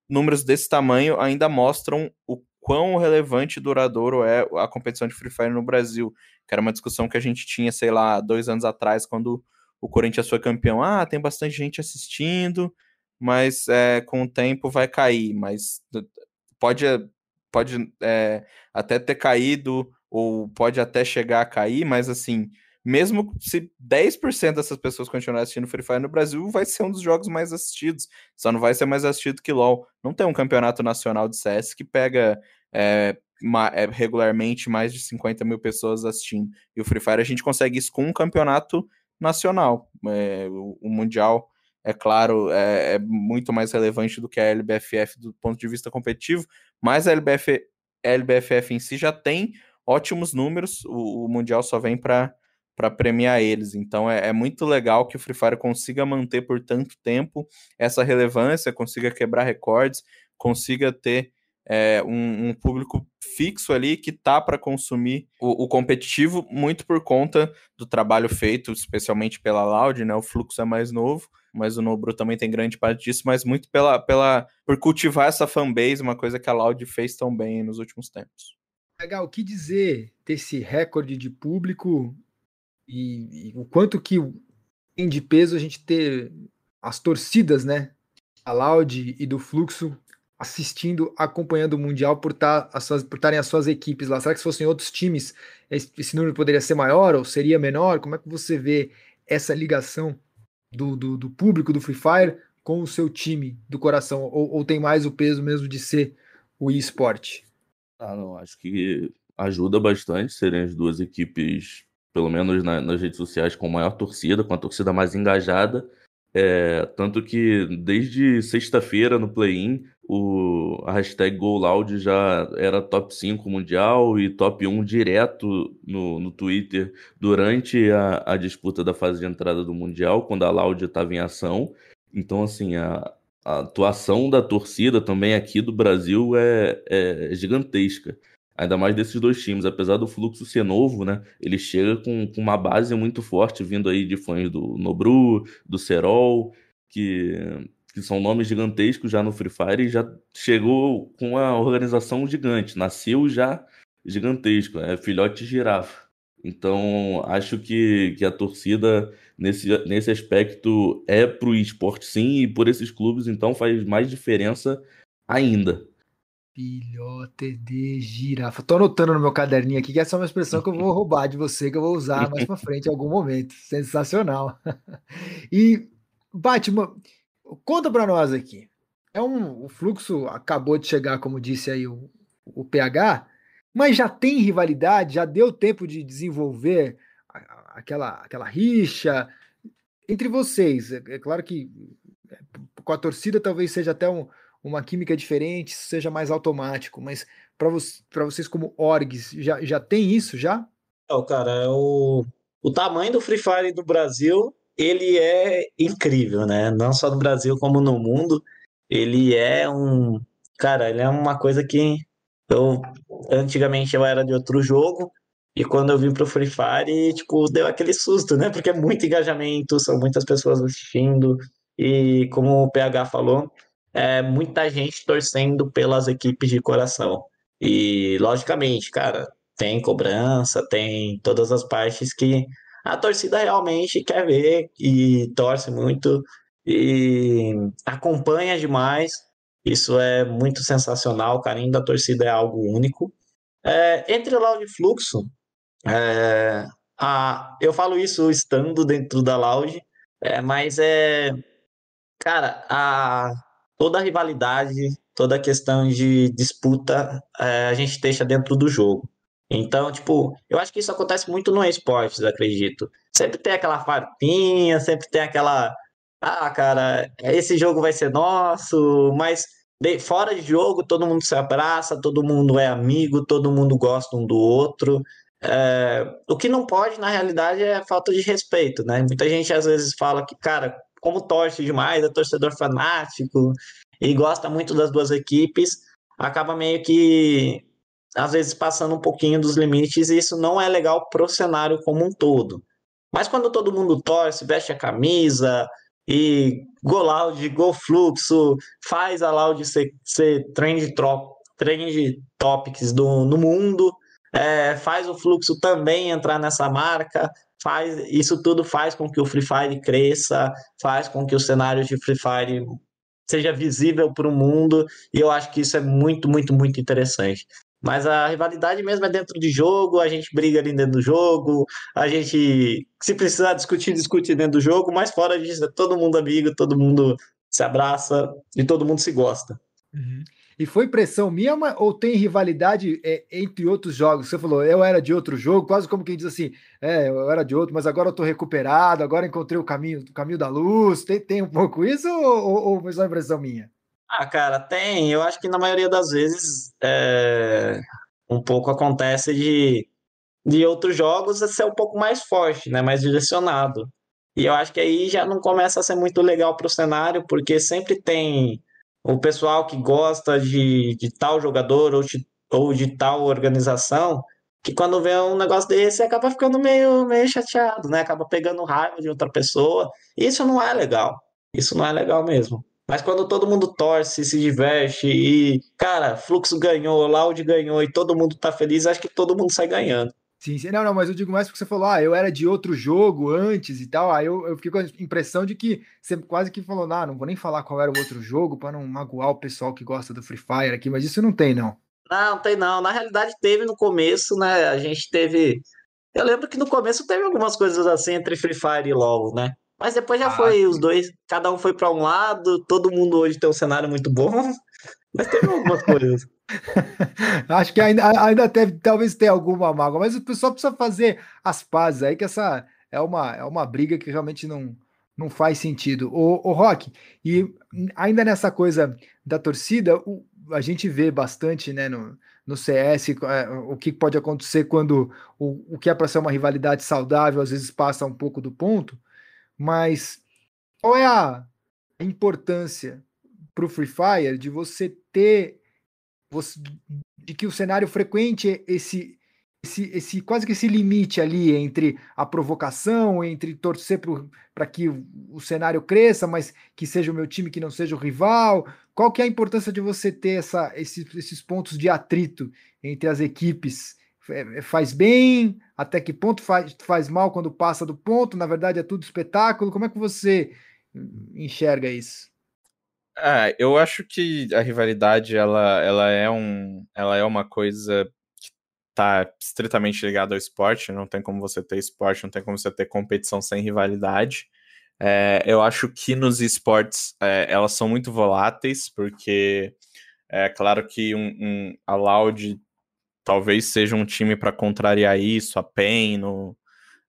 números desse tamanho ainda mostram o quão relevante e duradouro é a competição de Free Fire no Brasil, que era uma discussão que a gente tinha, sei lá, dois anos atrás, quando o Corinthians foi campeão. Ah, tem bastante gente assistindo, mas é, com o tempo vai cair, mas pode, pode é, até ter caído, ou pode até chegar a cair, mas assim, mesmo se 10% dessas pessoas continuarem assistindo Free Fire no Brasil, vai ser um dos jogos mais assistidos. Só não vai ser mais assistido que LoL. Não tem um campeonato nacional de CS que pega é, é, regularmente mais de 50 mil pessoas assistindo. E o Free Fire a gente consegue isso com um campeonato nacional. É, o, o, Mundial, é claro, é, é, muito mais relevante do que a LBFF do ponto de vista competitivo, mas a LBF, LBFF em si já tem ótimos números. O, o Mundial só vem para para premiar eles. Então é, é, muito legal que o Free Fire consiga manter por tanto tempo essa relevância, consiga quebrar recordes, consiga ter é, um, um, público fixo ali que tá para consumir o, o, competitivo, muito por conta do trabalho feito, especialmente pela Loud, né? O fluxo é mais novo, mas o Nobru também tem grande parte disso, mas muito pela, pela por cultivar essa fanbase, uma coisa que a Loud fez tão bem nos últimos tempos. Legal, o que dizer desse recorde de público e, e o quanto que tem de peso a gente ter as torcidas, né? A Loud e do Fluxo assistindo, acompanhando o Mundial por tá, estarem as suas equipes lá. Será que se fossem outros times, esse número poderia ser maior ou seria menor? Como é que você vê essa ligação do, do, do público do Free Fire com o seu time do coração? Ou, ou tem mais o peso mesmo de ser o eSport? Ah, não, acho que ajuda bastante serem as duas equipes, pelo menos na, nas redes sociais, com maior torcida, com a torcida mais engajada. É, tanto que desde sexta-feira no play-in, o, a hashtag GoLoud já era top 5 mundial e top 1 direto no, no Twitter durante a, a disputa da fase de entrada do Mundial, quando a Loud estava em ação. Então, assim, a, a atuação da torcida também aqui do Brasil é, é gigantesca. Ainda mais desses dois times, apesar do fluxo ser novo, né? Ele chega com, com uma base muito forte, vindo aí de fãs do Nobru, do Serol, que, que são nomes gigantescos já no Free Fire e já chegou com uma organização gigante. Nasceu já gigantesco, é filhote de girafa. Então, acho que, que a torcida nesse, nesse aspecto é pro esporte sim, e por esses clubes, então, faz mais diferença ainda. Filhote de girafa. Tô anotando no meu caderninho aqui que essa é uma expressão que eu vou roubar de você, que eu vou usar mais para frente em algum momento. Sensacional. e, Batman, conta para nós aqui. É um, o fluxo acabou de chegar, como disse aí o, o PH, mas já tem rivalidade, já deu tempo de desenvolver aquela, aquela rixa entre vocês. É, é claro que é, com a torcida talvez seja até um, uma química diferente, seja mais automático, mas para vo vocês como orgs, já, já tem isso já? Não, cara, é o, o tamanho do Free Fire do Brasil, ele é incrível, né? Não só no Brasil, como no mundo. Ele é um... Cara, ele é uma coisa que eu... Antigamente eu era de outro jogo, e quando eu vim pro Free Fire, tipo, deu aquele susto, né? Porque é muito engajamento, são muitas pessoas assistindo, e como o PH falou, é, muita gente torcendo pelas equipes de coração. E, logicamente, cara, tem cobrança, tem todas as partes que a torcida realmente quer ver e torce muito e acompanha demais. Isso é muito sensacional. O carinho da torcida é algo único. É, entre Loud e Fluxo, é, a, eu falo isso estando dentro da Loud, é, mas é. Cara, a, toda a rivalidade, toda a questão de disputa, é, a gente deixa dentro do jogo. Então, tipo, eu acho que isso acontece muito no esportes, acredito. Sempre tem aquela farpinha, sempre tem aquela. Ah, cara, esse jogo vai ser nosso, mas de, fora de jogo todo mundo se abraça, todo mundo é amigo, todo mundo gosta um do outro. É, o que não pode, na realidade, é falta de respeito, né? Muita gente às vezes fala que, cara, como torce demais, é torcedor fanático e gosta muito das duas equipes, acaba meio que às vezes passando um pouquinho dos limites e isso não é legal pro cenário como um todo. Mas quando todo mundo torce, veste a camisa e go loud, go fluxo, faz a loud ser, ser trend, trop, trend topics do, no mundo, é, faz o fluxo também entrar nessa marca, faz isso tudo faz com que o Free Fire cresça, faz com que o cenário de Free Fire seja visível para o mundo, e eu acho que isso é muito, muito, muito interessante. Mas a rivalidade mesmo é dentro de jogo, a gente briga ali dentro do jogo, a gente, se precisar discutir, discute dentro do jogo, mas fora disso, é todo mundo amigo, todo mundo se abraça e todo mundo se gosta. Uhum. E foi pressão minha ou tem rivalidade é, entre outros jogos? Você falou, eu era de outro jogo, quase como quem diz assim, é, eu era de outro, mas agora eu tô recuperado, agora encontrei o caminho, o caminho da luz. Tem, tem um pouco isso ou, ou foi só impressão minha? Ah, cara, tem. Eu acho que na maioria das vezes é, um pouco acontece de, de outros jogos ser um pouco mais forte, né? Mais direcionado. E eu acho que aí já não começa a ser muito legal para o cenário, porque sempre tem o pessoal que gosta de, de tal jogador ou de, ou de tal organização, que quando vê um negócio desse acaba ficando meio, meio chateado, né? Acaba pegando raiva de outra pessoa. Isso não é legal. Isso não é legal mesmo. Mas quando todo mundo torce, se diverte e, cara, Fluxo ganhou, Loud ganhou e todo mundo tá feliz, acho que todo mundo sai ganhando. Sim, sim, não, não, mas eu digo mais porque você falou, ah, eu era de outro jogo antes e tal. Aí eu, eu fiquei com a impressão de que você quase que falou, ah, não vou nem falar qual era o outro jogo para não magoar o pessoal que gosta do Free Fire aqui, mas isso não tem, não. Não, não tem não. Na realidade teve no começo, né? A gente teve. Eu lembro que no começo teve algumas coisas assim entre Free Fire e LoL, né? Mas depois já ah, foi sim. os dois, cada um foi para um lado, todo mundo hoje tem um cenário muito bom, mas teve algumas coisas. Acho que ainda, ainda teve, talvez tenha alguma mágoa, mas o pessoal precisa fazer as pazes aí, que essa é uma, é uma briga que realmente não, não faz sentido. O, o Rock, e ainda nessa coisa da torcida, o, a gente vê bastante né, no, no CS é, o que pode acontecer quando o, o que é para ser uma rivalidade saudável às vezes passa um pouco do ponto. Mas qual é a importância para o Free Fire de você ter de que o cenário frequente esse, esse, esse quase que esse limite ali entre a provocação, entre torcer para que o, o, cenário cresça, mas que seja o meu time, que não seja o rival. Qual que é a importância de você ter essa, esses, esses pontos de atrito entre as equipes? É, é, faz bem? Até que ponto faz, faz mal quando passa do ponto? Na verdade, é tudo espetáculo. Como é que você enxerga isso? É, eu acho que a rivalidade ela, ela, é, um, ela é uma coisa que está estritamente ligada ao esporte. Não tem como você ter esporte, não tem como você ter competição sem rivalidade. É, eu acho que nos esportes é, elas são muito voláteis, porque é claro que um, um, a Loud talvez seja um time para contrariar isso, a PEN, no,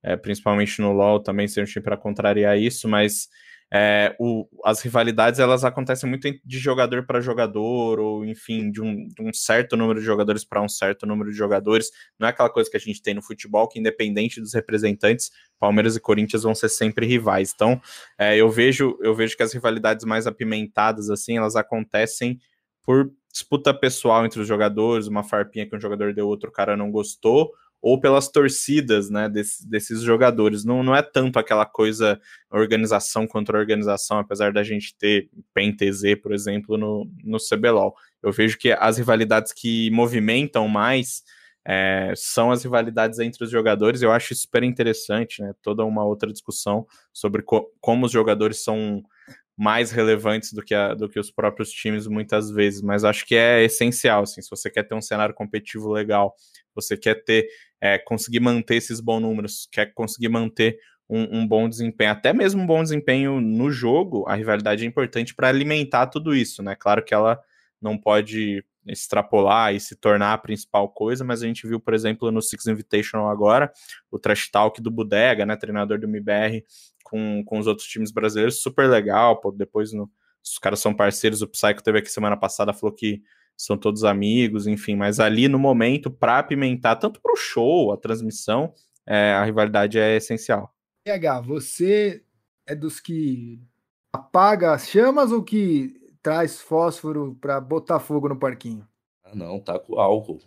é, principalmente no LoL também seja um time para contrariar isso, mas é, o, as rivalidades elas acontecem muito de jogador para jogador, ou enfim, de um, de um, certo número de jogadores para um certo número de jogadores. Não é aquela coisa que a gente tem no futebol, que independente dos representantes, Palmeiras e Corinthians vão ser sempre rivais. Então, é, eu vejo eu vejo que as rivalidades mais apimentadas assim, elas acontecem por disputa pessoal entre os jogadores, uma farpinha que um jogador deu, outro cara não gostou, ou pelas torcidas, né, desse, desses jogadores. Não, não é tanto aquela coisa organização contra organização, apesar da gente ter PEN-TZ, por exemplo, no, no CBLOL. Eu vejo que as rivalidades que movimentam mais é, são as rivalidades entre os jogadores. Eu acho super interessante, né, toda uma outra discussão sobre co como os jogadores são mais relevantes do que, a, do que os próprios times muitas vezes, mas acho que é essencial, assim, se você quer ter um cenário competitivo legal, você quer ter, é, conseguir manter esses bons números, quer conseguir manter um, um, bom desempenho, até mesmo um bom desempenho no jogo, a rivalidade é importante para alimentar tudo isso, né? Claro que ela não pode extrapolar e se tornar a principal coisa, mas a gente viu, por exemplo, no Six Invitational agora, o trash talk do Bodega, né, treinador do MBR, com, com os outros times brasileiros, super legal, pô, depois no, os caras são parceiros, o Psycho teve aqui semana passada, falou que são todos amigos, enfim, mas ali no momento, para apimentar, tanto para o show, a transmissão, é, a rivalidade é essencial. PH, você é dos que apaga as chamas ou que traz fósforo para botar fogo no parquinho? Ah, não, tá com álcool.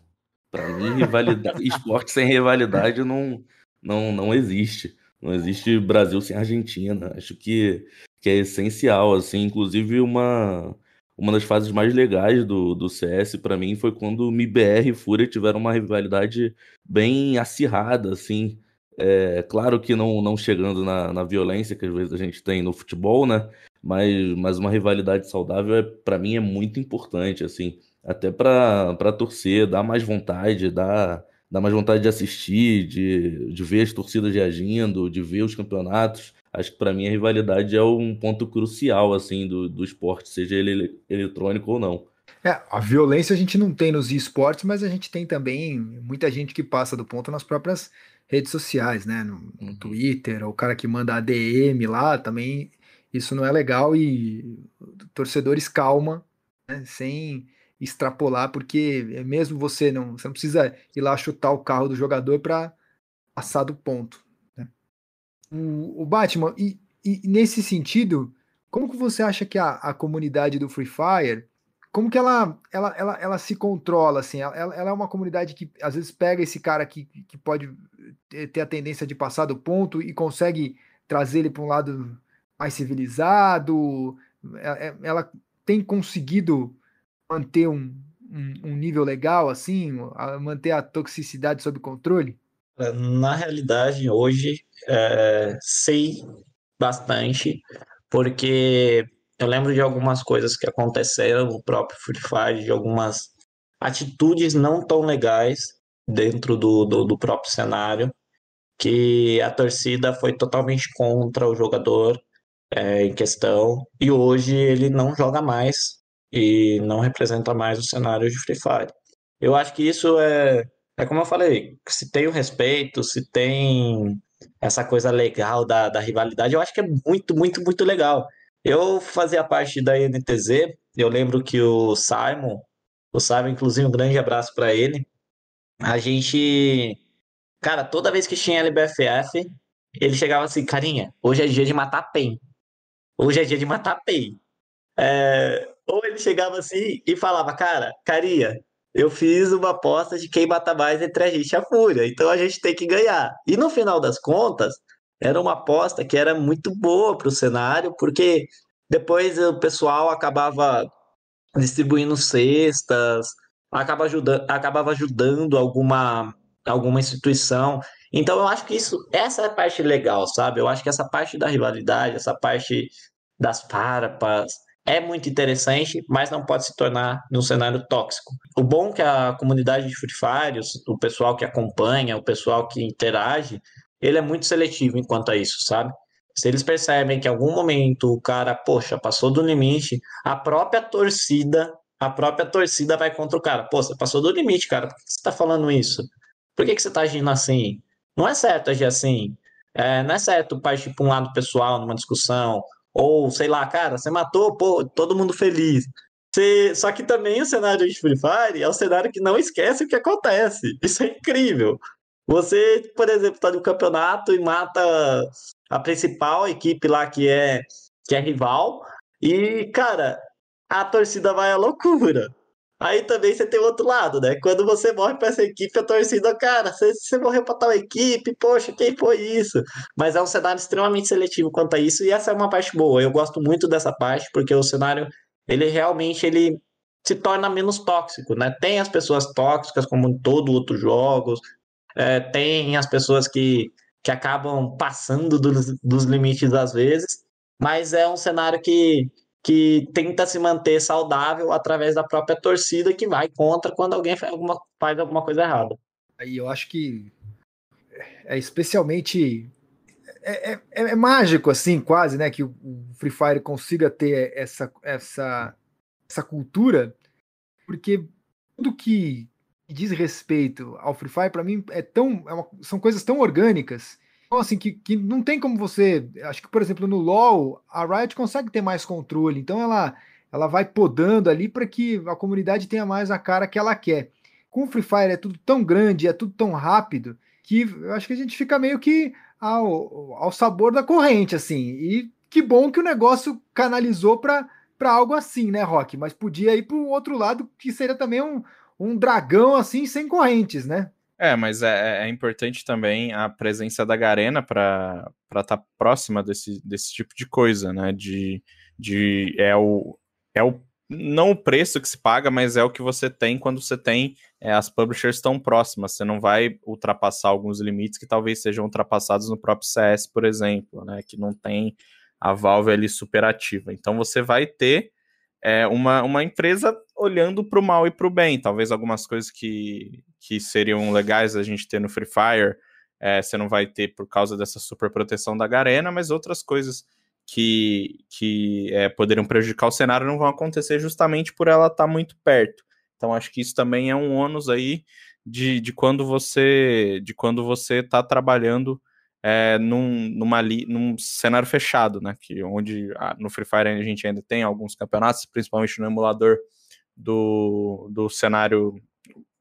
Para mim, rivalidade, esporte sem rivalidade não, não, não existe. Não existe Brasil sem Argentina. Acho que, que é essencial, assim. Inclusive, uma, uma das fases mais legais do, do CS para mim foi quando o MIBR e Fúria tiveram uma rivalidade bem acirrada, assim. É, claro que não, não chegando na, na violência que às vezes a gente tem no futebol, né? Mas, mas uma rivalidade saudável, é, para mim, é muito importante, assim. Até para torcer, dar mais vontade, dar dá mais vontade de assistir, de, de ver as torcidas reagindo, de ver os campeonatos. Acho que para mim a rivalidade é um ponto crucial assim do, do esporte, seja ele eletrônico ou não. É, a violência a gente não tem nos esportes, mas a gente tem também muita gente que passa do ponto nas próprias redes sociais, né? No, no uhum. Twitter, ou o cara que manda ADM lá, também isso não é legal e torcedores calma, né? sem extrapolar, porque mesmo você não, você não precisa ir lá chutar o carro do jogador para passar do ponto. Né? O, o, Batman, e, e, nesse sentido, como que você acha que a, a comunidade do Free Fire, como que ela, ela, ela, ela se controla, assim, ela, ela é uma comunidade que às vezes pega esse cara que, que pode ter a tendência de passar do ponto e consegue trazer ele para um lado mais civilizado, é, é, ela tem conseguido manter um, um, um nível legal, assim, manter a toxicidade sob controle? Na realidade, hoje, é, sei bastante, porque eu lembro de algumas coisas que aconteceram no próprio Free Fire, de algumas atitudes não tão legais dentro do, do, do próprio cenário, que a torcida foi totalmente contra o jogador é, em questão, e hoje ele não joga mais e não representa mais o cenário de Free Fire. Eu acho que isso é, é como eu falei, se tem o respeito, se tem essa coisa legal da, da rivalidade, eu acho que é muito, muito, muito legal. Eu fazia parte da NTZ, eu lembro que o Simon, o Simon, inclusive, um grande abraço para ele. A gente, cara, toda vez que tinha LBFF, ele chegava assim, carinha, hoje é dia de matar PEN. Hoje é dia de matar PEN. É... Ou ele chegava assim e falava, cara, carinha, eu fiz uma aposta de quem mata mais entre a gente e a Fúria, então a gente tem que ganhar. E no final das contas, era uma aposta que era muito boa para o cenário, porque depois o pessoal acabava distribuindo cestas, acaba ajudando, acabava ajudando alguma, alguma instituição. Então eu acho que isso, essa é a parte legal, sabe? Eu acho que essa parte da rivalidade, essa parte das farpas, é muito interessante, mas não pode se tornar num cenário tóxico. O bom é que a comunidade de Fire, o pessoal que acompanha, o pessoal que interage, ele é muito seletivo enquanto a isso, sabe? Se eles percebem que em algum momento o cara, poxa, passou do limite, a própria torcida, a própria torcida vai contra o cara. Pô, você passou do limite, cara. Por que você tá falando isso? Por que, que você tá agindo assim? Não é certo agir assim. É, não é certo partir para um lado pessoal numa discussão. Ou, sei lá, cara, você matou, pô, todo mundo feliz. Você... Só que também o cenário de Free Fire é um cenário que não esquece o que acontece. Isso é incrível. Você, por exemplo, está no campeonato e mata a principal equipe lá que é, que é rival, e, cara, a torcida vai à loucura. Aí também você tem o outro lado, né? Quando você morre para essa equipe, a torcida, cara, você, você morreu para tal equipe, poxa, quem foi isso? Mas é um cenário extremamente seletivo quanto a isso, e essa é uma parte boa. Eu gosto muito dessa parte, porque o cenário, ele realmente, ele se torna menos tóxico, né? Tem as pessoas tóxicas, como em todo outros jogos, é, tem as pessoas que, que acabam passando dos, dos limites às vezes, mas é um cenário que, que tenta se manter saudável através da própria torcida que vai contra quando alguém faz alguma, faz alguma coisa errada. Aí eu acho que é especialmente é, é, é, mágico assim quase né que o Free Fire consiga ter essa essa essa cultura porque tudo que diz respeito ao Free Fire, para mim, é tão, é uma, são coisas tão orgânicas. Então, assim, que, que não tem como você. Acho que, por exemplo, no LoL, a Riot consegue ter mais controle. Então, ela, ela vai podando ali para que a comunidade tenha mais a cara que ela quer. Com o Free Fire é tudo tão grande, é tudo tão rápido, que eu acho que a gente fica meio que ao, ao sabor da corrente, assim. E que bom que o negócio canalizou para algo assim, né, Rock? Mas podia ir para o outro lado, que seria também um, um dragão assim sem correntes, né? É, mas é, é importante também a presença da Garena para estar tá próxima desse, desse tipo de coisa, né? De, de é o é o não o preço que se paga, mas é o que você tem quando você tem é, as publishers tão próximas. Você não vai ultrapassar alguns limites que talvez sejam ultrapassados no próprio CS, por exemplo, né? Que não tem a Valve ali superativa. Então você vai ter é, uma, uma empresa olhando para o mal e para o bem. Talvez algumas coisas que, que seriam legais a gente ter no Free Fire, é, você não vai ter por causa dessa super proteção da Garena, mas outras coisas que, que é, poderiam prejudicar o cenário não vão acontecer justamente por ela estar tá muito perto. Então acho que isso também é um ônus aí de, de quando você de quando você está trabalhando é, num, numa li, num cenário fechado, né? Que onde ah, no Free Fire a gente ainda tem alguns campeonatos, principalmente no emulador do, do cenário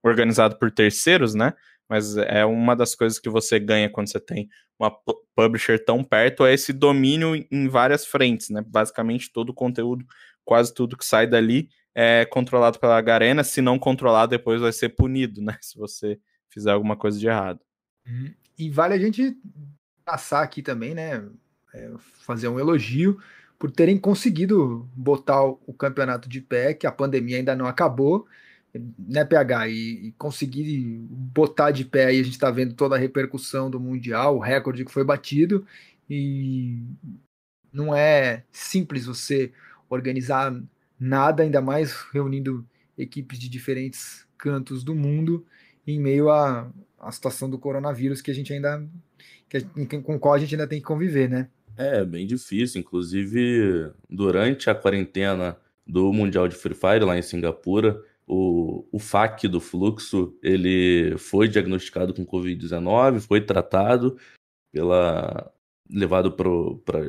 organizado por terceiros, né? Mas é uma das coisas que você ganha quando você tem uma publisher tão perto, é esse domínio em várias frentes, né? Basicamente todo o conteúdo, quase tudo que sai dali é controlado pela Garena, se não controlar depois vai ser punido, né? Se você fizer alguma coisa de errado. Uhum. E vale a gente passar aqui também, né? É, fazer um elogio, por terem conseguido botar o campeonato de pé, que a pandemia ainda não acabou, né, PH? E, e conseguir botar de pé aí, a gente está vendo toda a repercussão do Mundial, o recorde que foi batido, e não é simples você organizar nada, ainda mais reunindo equipes de diferentes cantos do mundo em meio à, situação do coronavírus que a gente ainda que, com qual a gente ainda tem que conviver, né? É, bem difícil. Inclusive, durante a quarentena do Mundial de Free Fire lá em Singapura, o, o FAQ do Fluxo, ele foi diagnosticado com Covid-19, foi tratado pela levado pro, pra,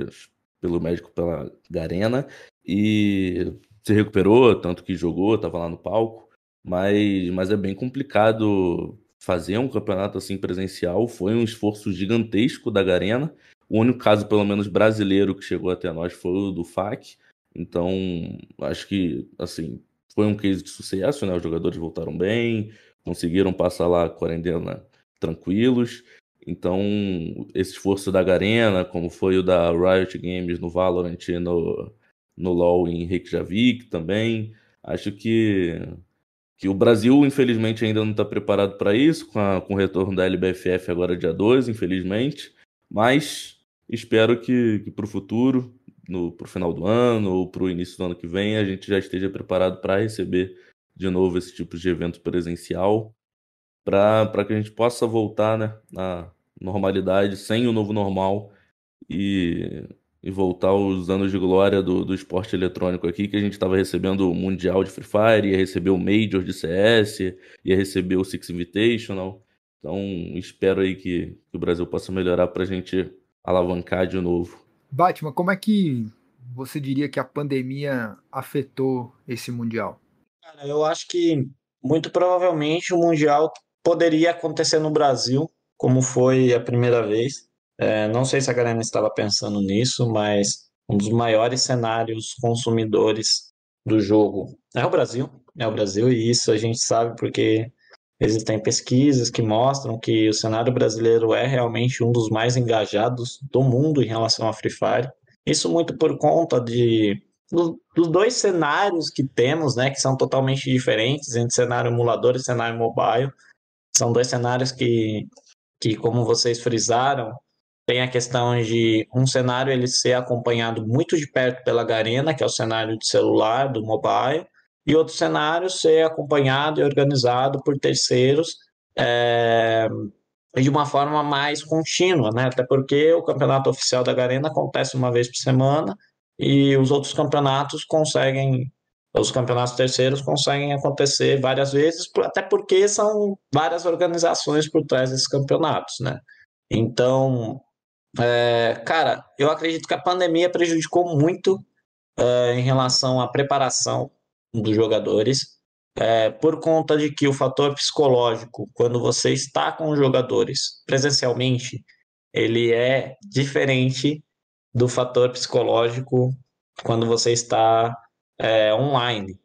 pelo médico pela Garena e se recuperou, tanto que jogou, estava lá no palco, mas, mas é bem complicado fazer um campeonato assim presencial, foi um esforço gigantesco da Garena, o único caso, pelo menos brasileiro, que chegou até nós foi o do FAC, então acho que, assim, foi um case de sucesso, né, os jogadores voltaram bem, conseguiram passar lá a quarentena tranquilos, então, esse esforço da Garena, como foi o da Riot Games no Valorant e no, no LoL em Reykjavik também, acho que, que o Brasil, infelizmente, ainda não está preparado para isso, com, a, com o retorno da LBFF agora dia 2, infelizmente, mas espero que, que para o futuro, para o final do ano ou para o início do ano que vem, a gente já esteja preparado para receber de novo esse tipo de evento presencial para que a gente possa voltar né, à normalidade sem o novo normal e, e voltar aos anos de glória do, do esporte eletrônico aqui, que a gente estava recebendo o Mundial de Free Fire, ia receber o Major de CS, ia receber o Six Invitational. Então, espero aí que, que o Brasil possa melhorar para a gente alavancar de novo. Batman, como é que você diria que a pandemia afetou esse Mundial? Cara, eu acho que muito provavelmente o Mundial poderia acontecer no Brasil, como foi a primeira vez. É, não sei se a galera estava pensando nisso, mas um dos maiores cenários consumidores do jogo é o Brasil. É o Brasil, e isso a gente sabe porque existem pesquisas que mostram que o cenário brasileiro é realmente um dos mais engajados do mundo em relação a Free Fire. Isso muito por conta de dos dois cenários que temos, né, que são totalmente diferentes entre cenário emulador e cenário mobile. São dois cenários que, que, como vocês frisaram, tem a questão de um cenário ele ser acompanhado muito de perto pela Garena, que é o cenário de celular, do mobile, e outro cenário ser acompanhado e organizado por terceiros é, de uma forma mais contínua, né? Até porque o campeonato oficial da Garena acontece uma vez por semana e os outros campeonatos conseguem os campeonatos terceiros conseguem acontecer várias vezes, até porque são várias organizações por trás desses campeonatos, né? Então, é, cara, eu acredito que a pandemia prejudicou muito é, em relação à preparação dos jogadores, é, por conta de que o fator psicológico, quando você está com os jogadores presencialmente, ele é diferente do fator psicológico quando você está é, online.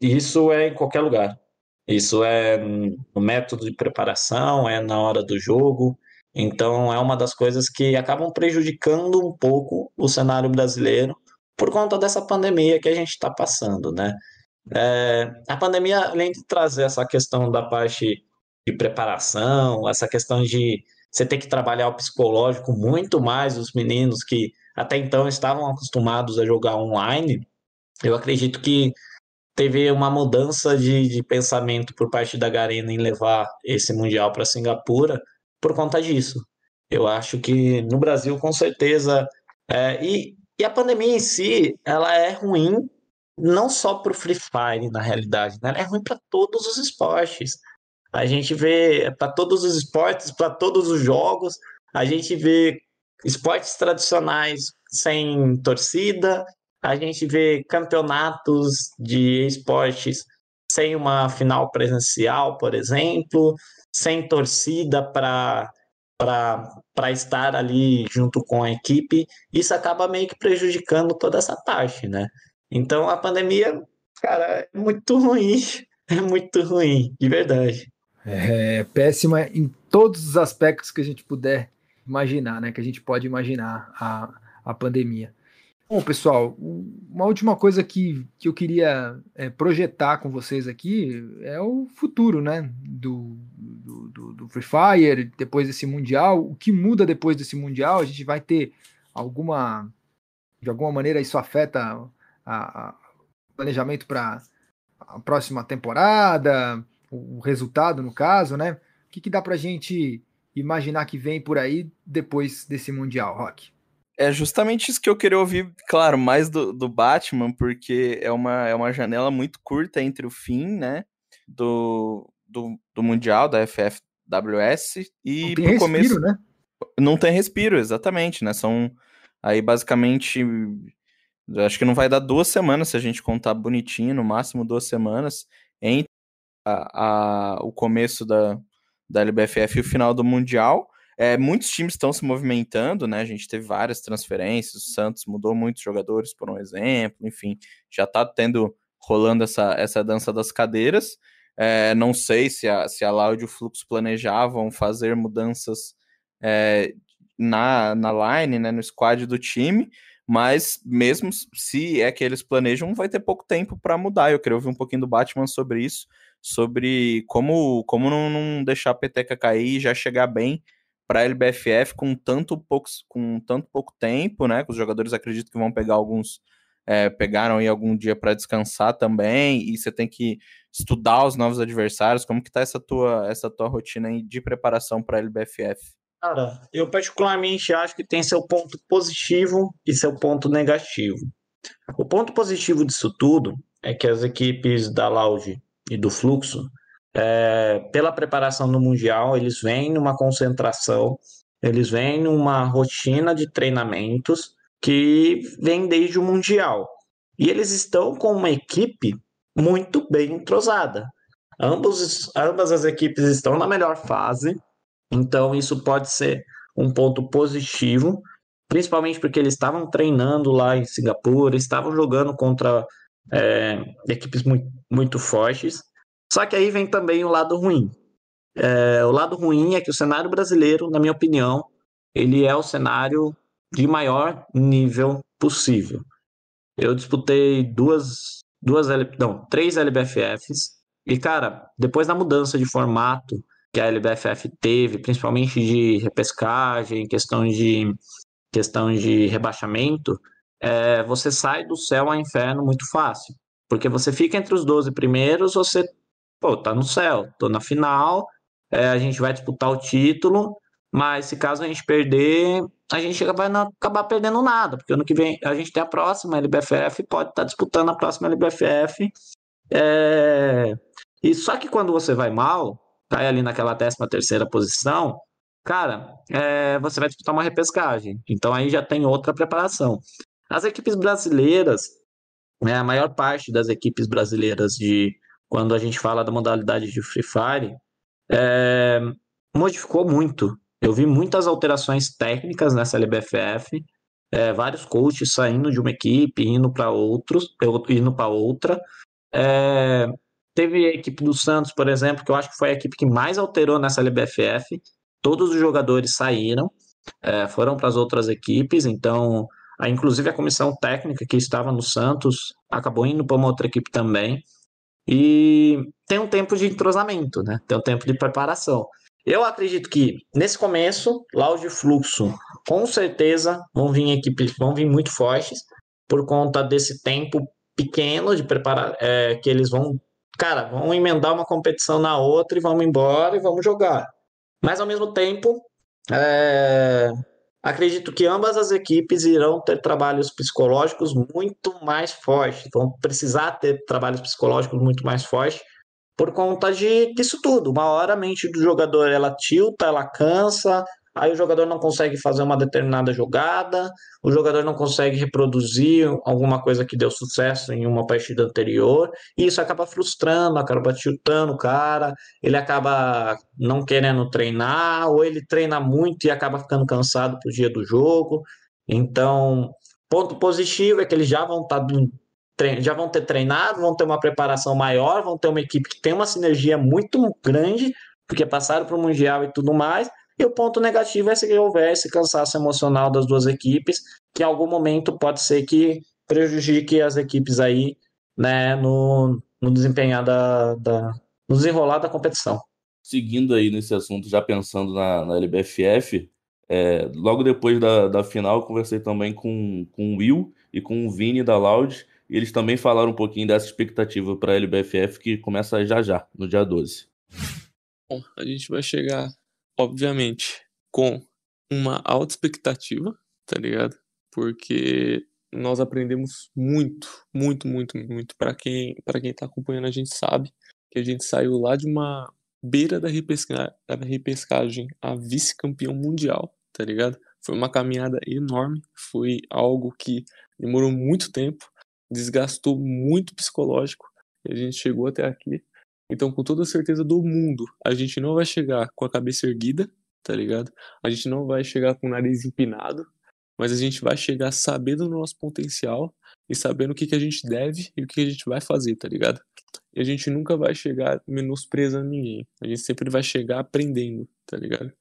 Isso é em qualquer lugar. Isso é no método de preparação, é na hora do jogo. Então, é uma das coisas que acabam prejudicando um pouco o cenário brasileiro por conta dessa pandemia que a gente está passando, né? É, a pandemia, além de trazer essa questão da parte de preparação, essa questão de você ter que trabalhar o psicológico muito mais os meninos que até então estavam acostumados a jogar online, eu acredito que teve uma mudança de, de pensamento por parte da Garena em levar esse Mundial para Singapura por conta disso. Eu acho que no Brasil, com certeza. É, e, e a pandemia em si, ela é ruim não só para o Free Fire, na realidade, né? é ruim para todos os esportes. A gente vê para todos os esportes, para todos os jogos, a gente vê esportes tradicionais sem torcida, a gente vê campeonatos de esportes sem uma final presencial, por exemplo, sem torcida para para estar ali junto com a equipe, isso acaba meio que prejudicando toda essa parte, né? Então a pandemia, cara, é muito ruim, é muito ruim, de verdade. É péssima em todos os aspectos que a gente puder imaginar, né? Que a gente pode imaginar a, a pandemia. Bom, pessoal, uma última coisa que, que eu queria é, projetar com vocês aqui é o futuro, né? Do, do, do, Free Fire, depois desse Mundial. O que muda depois desse Mundial? A gente vai ter alguma. De alguma maneira, isso afeta o planejamento para a próxima temporada, o, o, resultado, no caso, né? O que, que dá para a gente imaginar que vem por aí depois desse Mundial, Rock? É justamente isso que eu queria ouvir, claro, mais do, do Batman, porque é uma, é uma janela muito curta entre o fim, né, do, do, do Mundial, da FFWS, e não tem respiro, começo... né? Não tem respiro, exatamente, né, são aí basicamente, acho que não vai dar duas semanas, se a gente contar bonitinho, no máximo duas semanas, entre a, a, o começo da, da LBFF e o final do Mundial, é, muitos times estão se movimentando, né? A gente teve várias transferências, o Santos mudou muitos jogadores, por um exemplo, enfim, já está tendo rolando essa, essa dança das cadeiras. É, não sei se a, se a e o Fluxo planejavam fazer mudanças é, na, na line, né, no squad do time, mas mesmo se é que eles planejam, vai ter pouco tempo para mudar. Eu queria ouvir um pouquinho do Batman sobre isso, sobre como, como não, não deixar a peteca cair e já chegar bem para a LBFF com tanto, poucos, com tanto pouco tempo, né? Os jogadores acredito que vão pegar alguns. É, pegaram aí algum dia para descansar também, e você tem que estudar os novos adversários. Como que tá essa tua, essa tua rotina aí de preparação para a LBFF? Cara, eu particularmente acho que tem seu ponto positivo e seu ponto negativo. O ponto positivo disso tudo é que as equipes da Loud e do Fluxo é, pela preparação no Mundial, eles vêm numa concentração, eles vêm numa rotina de treinamentos que vem desde o Mundial. E eles estão com uma equipe muito bem entrosada. Ambos, ambas as equipes estão na melhor fase, então isso pode ser um ponto positivo, principalmente porque eles estavam treinando lá em Singapura, estavam jogando contra é, equipes muito, muito fortes. Só que aí vem também o lado ruim. É, o lado ruim é que o cenário brasileiro, na minha opinião, ele é o cenário de maior nível possível. Eu disputei duas, duas não, três LBFFs e, cara, depois da mudança de formato que a LBFF teve, principalmente de repescagem, questão de questão de rebaixamento, é, você sai do céu ao inferno muito fácil. Porque você fica entre os 12 primeiros, você pô, tá no céu, tô na final, é, a gente vai disputar o título, mas se caso a gente perder, a gente vai não acabar perdendo nada, porque ano que vem a gente tem a próxima LBFF, pode estar tá disputando a próxima LBFF. É... E só que quando você vai mal, cai ali naquela 13 terceira posição, cara, é... você vai disputar uma repescagem. Então aí já tem outra preparação. As equipes brasileiras, né, a maior parte das equipes brasileiras de quando a gente fala da modalidade de Free Fire, é, modificou muito. Eu vi muitas alterações técnicas nessa LBFF, é, vários coaches saindo de uma equipe, indo para outros, indo para outra. É, teve a equipe do Santos, por exemplo, que eu acho que foi a equipe que mais alterou nessa LBFF. Todos os jogadores saíram, é, foram para as outras equipes, então, a, inclusive a comissão técnica que estava no Santos acabou indo para uma outra equipe também. E tem um tempo de entrosamento, né? Tem um tempo de preparação. Eu acredito que nesse começo, Loud Fluxo, com certeza vão vir equipes, vão vir muito fortes por conta desse tempo pequeno de preparar, é, que eles vão, cara, vão emendar uma competição na outra e vamos embora e vamos jogar. Mas ao mesmo tempo, é, Acredito que ambas as equipes irão ter trabalhos psicológicos muito mais fortes, vão precisar ter trabalhos psicológicos muito mais fortes por conta de, disso tudo. Uma hora a mente do jogador ela tilta, ela cansa, aí o jogador não consegue fazer uma determinada jogada, o jogador não consegue reproduzir alguma coisa que deu sucesso em uma partida anterior, e isso acaba frustrando, acaba tiltando o cara, ele acaba não querendo treinar, ou ele treina muito e acaba ficando cansado pro dia do jogo. Então, ponto positivo é que eles já vão estar tá já vão ter treinado, vão ter uma preparação maior, vão ter uma equipe que tem uma sinergia muito grande, porque passaram para o Mundial e tudo mais, E o ponto negativo é se houver esse cansaço emocional das duas equipes, que em algum momento pode ser que prejudique as equipes aí, né, no, no desempenhar da, da, no desenrolar da competição. Seguindo aí nesse assunto, já pensando na, na LBFF, é, logo depois da, da final, conversei também com, com o Will e com o Vini da Loud, e eles também falaram um pouquinho dessa expectativa para a LBFF que começa já já, no dia 12. Bom, a gente vai chegar, obviamente, com uma alta expectativa, tá ligado? Porque nós aprendemos muito, muito, muito, muito. Para quem, para quem tá acompanhando, a gente sabe que a gente saiu lá de uma beira da, repesca, da repescagem a vice-campeão mundial, tá ligado? Foi uma caminhada enorme, foi algo que demorou muito tempo, desgastou muito psicológico, e a gente chegou até aqui. Então, com toda a certeza do mundo, a gente não vai chegar com a cabeça erguida, tá ligado? A gente não vai chegar com o nariz empinado, mas a gente vai chegar sabendo do nosso potencial e sabendo o que, que a gente deve e o que a gente vai fazer, tá ligado? E a gente nunca vai chegar menosprezando ninguém. A gente sempre vai chegar aprendendo, tá ligado?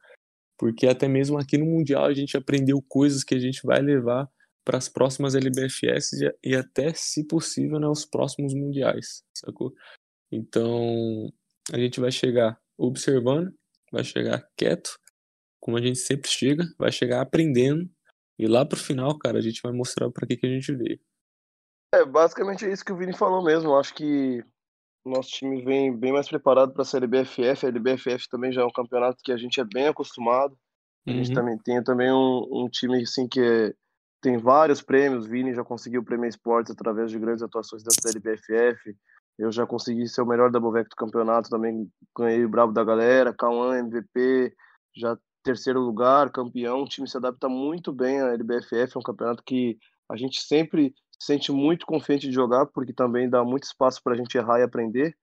Porque até mesmo aqui no Mundial a gente aprendeu coisas que a gente vai levar para as próximas LBFS e até, se possível, né, os próximos mundiais, sacou? Então, a gente vai chegar observando, vai chegar quieto, como a gente sempre chega, vai chegar aprendendo e lá pro final, cara, a gente vai mostrar para que, que a gente veio. É, basicamente é isso que o Vini falou mesmo. Acho que o nosso time vem bem mais preparado para a Série BFF. A LBFF também já é um campeonato que a gente é bem acostumado. A gente uhum. também tem também um, um time assim que é, tem vários prêmios. O Vini já conseguiu o prêmio Esportes através de grandes atuações dentro da LBFF. Eu já consegui ser o melhor da Bovec do campeonato, também ganhei o Bravo da Galera, Cauã, MVP, já terceiro lugar, campeão. O time se adapta muito bem à LBFF, é um campeonato que a gente sempre se sente muito confiante de jogar, porque também dá muito espaço para a gente errar e aprender,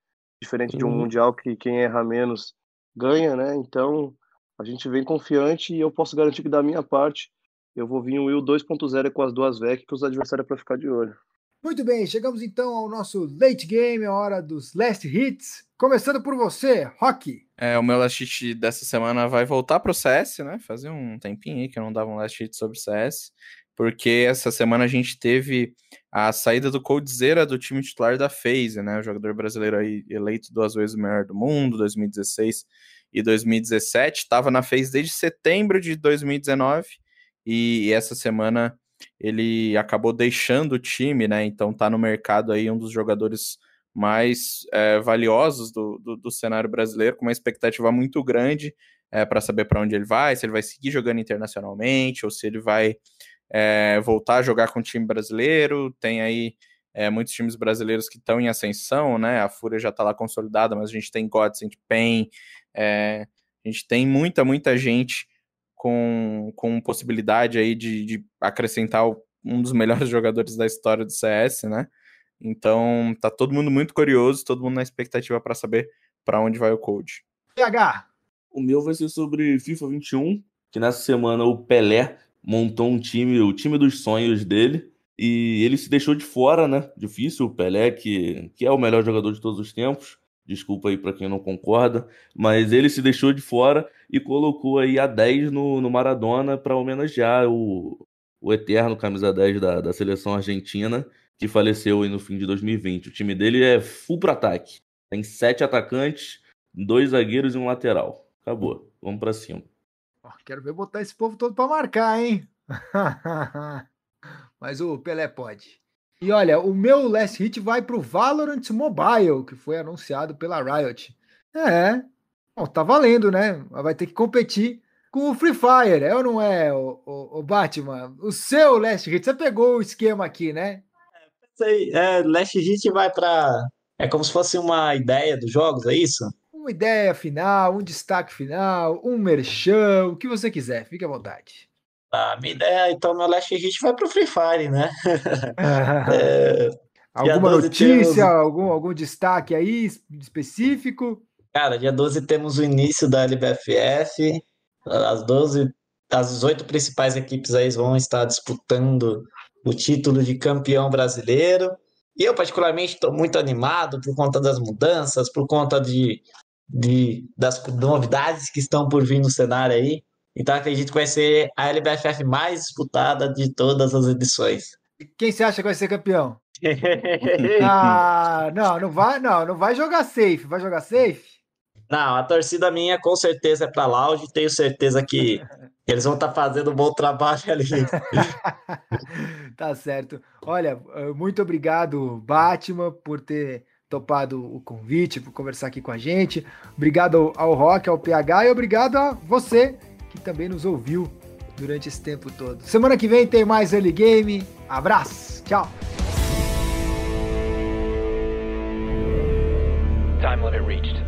diferente uhum. de um. Mundial que quem erra menos ganha, né? Então a gente vem confiante e eu posso garantir que da minha parte eu vou vir um Will 2.0 com as duas VEC que os adversários é para ficar de olho. Muito bem, chegamos então ao nosso late game, a hora dos last hits. Começando por você, Rock. É, o meu last hit dessa semana vai voltar pro CS, né? Fazer um tempinho aí que eu não dava um last hit sobre CS, porque essa semana a gente teve a saída do Coldzera do time titular da FaZe, né? O jogador brasileiro aí eleito duas vezes o melhor do mundo, 2016 e 2017, estava na FaZe desde setembro de 2019 e essa semana ele acabou deixando o time, né? Então tá no mercado aí um dos jogadores mais é, valiosos do, do, do, cenário brasileiro, com uma expectativa muito grande é, para saber para onde ele vai, se ele vai seguir jogando internacionalmente ou se ele vai é, voltar a jogar com o time brasileiro. Tem aí é, muitos times brasileiros que estão em ascensão, né? A Fúria já está lá consolidada, mas a gente tem Godsend Pain, é, a gente tem muita, muita gente com, com possibilidade aí de, de acrescentar um dos melhores jogadores da história do CS, né? Então tá todo mundo muito curioso, todo mundo na expectativa para saber para onde vai o Code. PH. O meu vai ser sobre FIFA 21, que nessa semana o Pelé montou um time, o time dos sonhos dele, e ele se deixou de fora, né? Difícil, o Pelé, que, que é o melhor jogador de todos os tempos, Desculpa aí para quem não concorda, mas ele se deixou de fora e colocou aí a 10 no, no Maradona para homenagear o, o eterno camisa 10 da, da seleção argentina, que faleceu aí no fim de 2020. O time dele é full para ataque. Tem sete atacantes, dois zagueiros e um lateral. Acabou. Vamos para cima. Quero ver botar esse povo todo para marcar, hein? Mas o Pelé pode. E olha, o meu last hit vai pro Valorant Mobile, que foi anunciado pela Riot. É, bom, tá valendo, né? Vai ter que competir com o Free Fire, é ou não é, o, o, o Batman? O seu last hit, você pegou o esquema aqui, né? Sei, é, last hit vai para é como se fosse uma ideia dos jogos, é isso? Uma ideia final, um destaque final, um merchan, o que você quiser, fique à vontade. A minha ideia, então, meu last hit vai pro Free Fire, né? é, Alguma notícia, temos... algum, algum destaque aí específico? Cara, dia 12 temos o início da LBFF. As 12, as 18 principais equipes aí vão estar disputando o título de campeão brasileiro. E eu, particularmente, estou muito animado por conta das mudanças, por conta de, de, das novidades que estão por vir no cenário aí. Então acredito que vai ser a LBFF mais disputada de todas as edições. Quem você acha que vai ser campeão? ah, não, não vai, não, não vai jogar safe. Vai jogar safe? Não, a torcida minha com certeza é para Loud. Tenho certeza que eles vão estar tá fazendo um bom trabalho ali. tá certo. Olha, eh, muito obrigado, Batman, por ter topado o convite, por conversar aqui com a gente. Obrigado ao Rock, ao PH e obrigado a você também nos ouviu durante esse tempo todo. Semana que vem tem mais Early Game. Abraço, tchau. Time limit reached.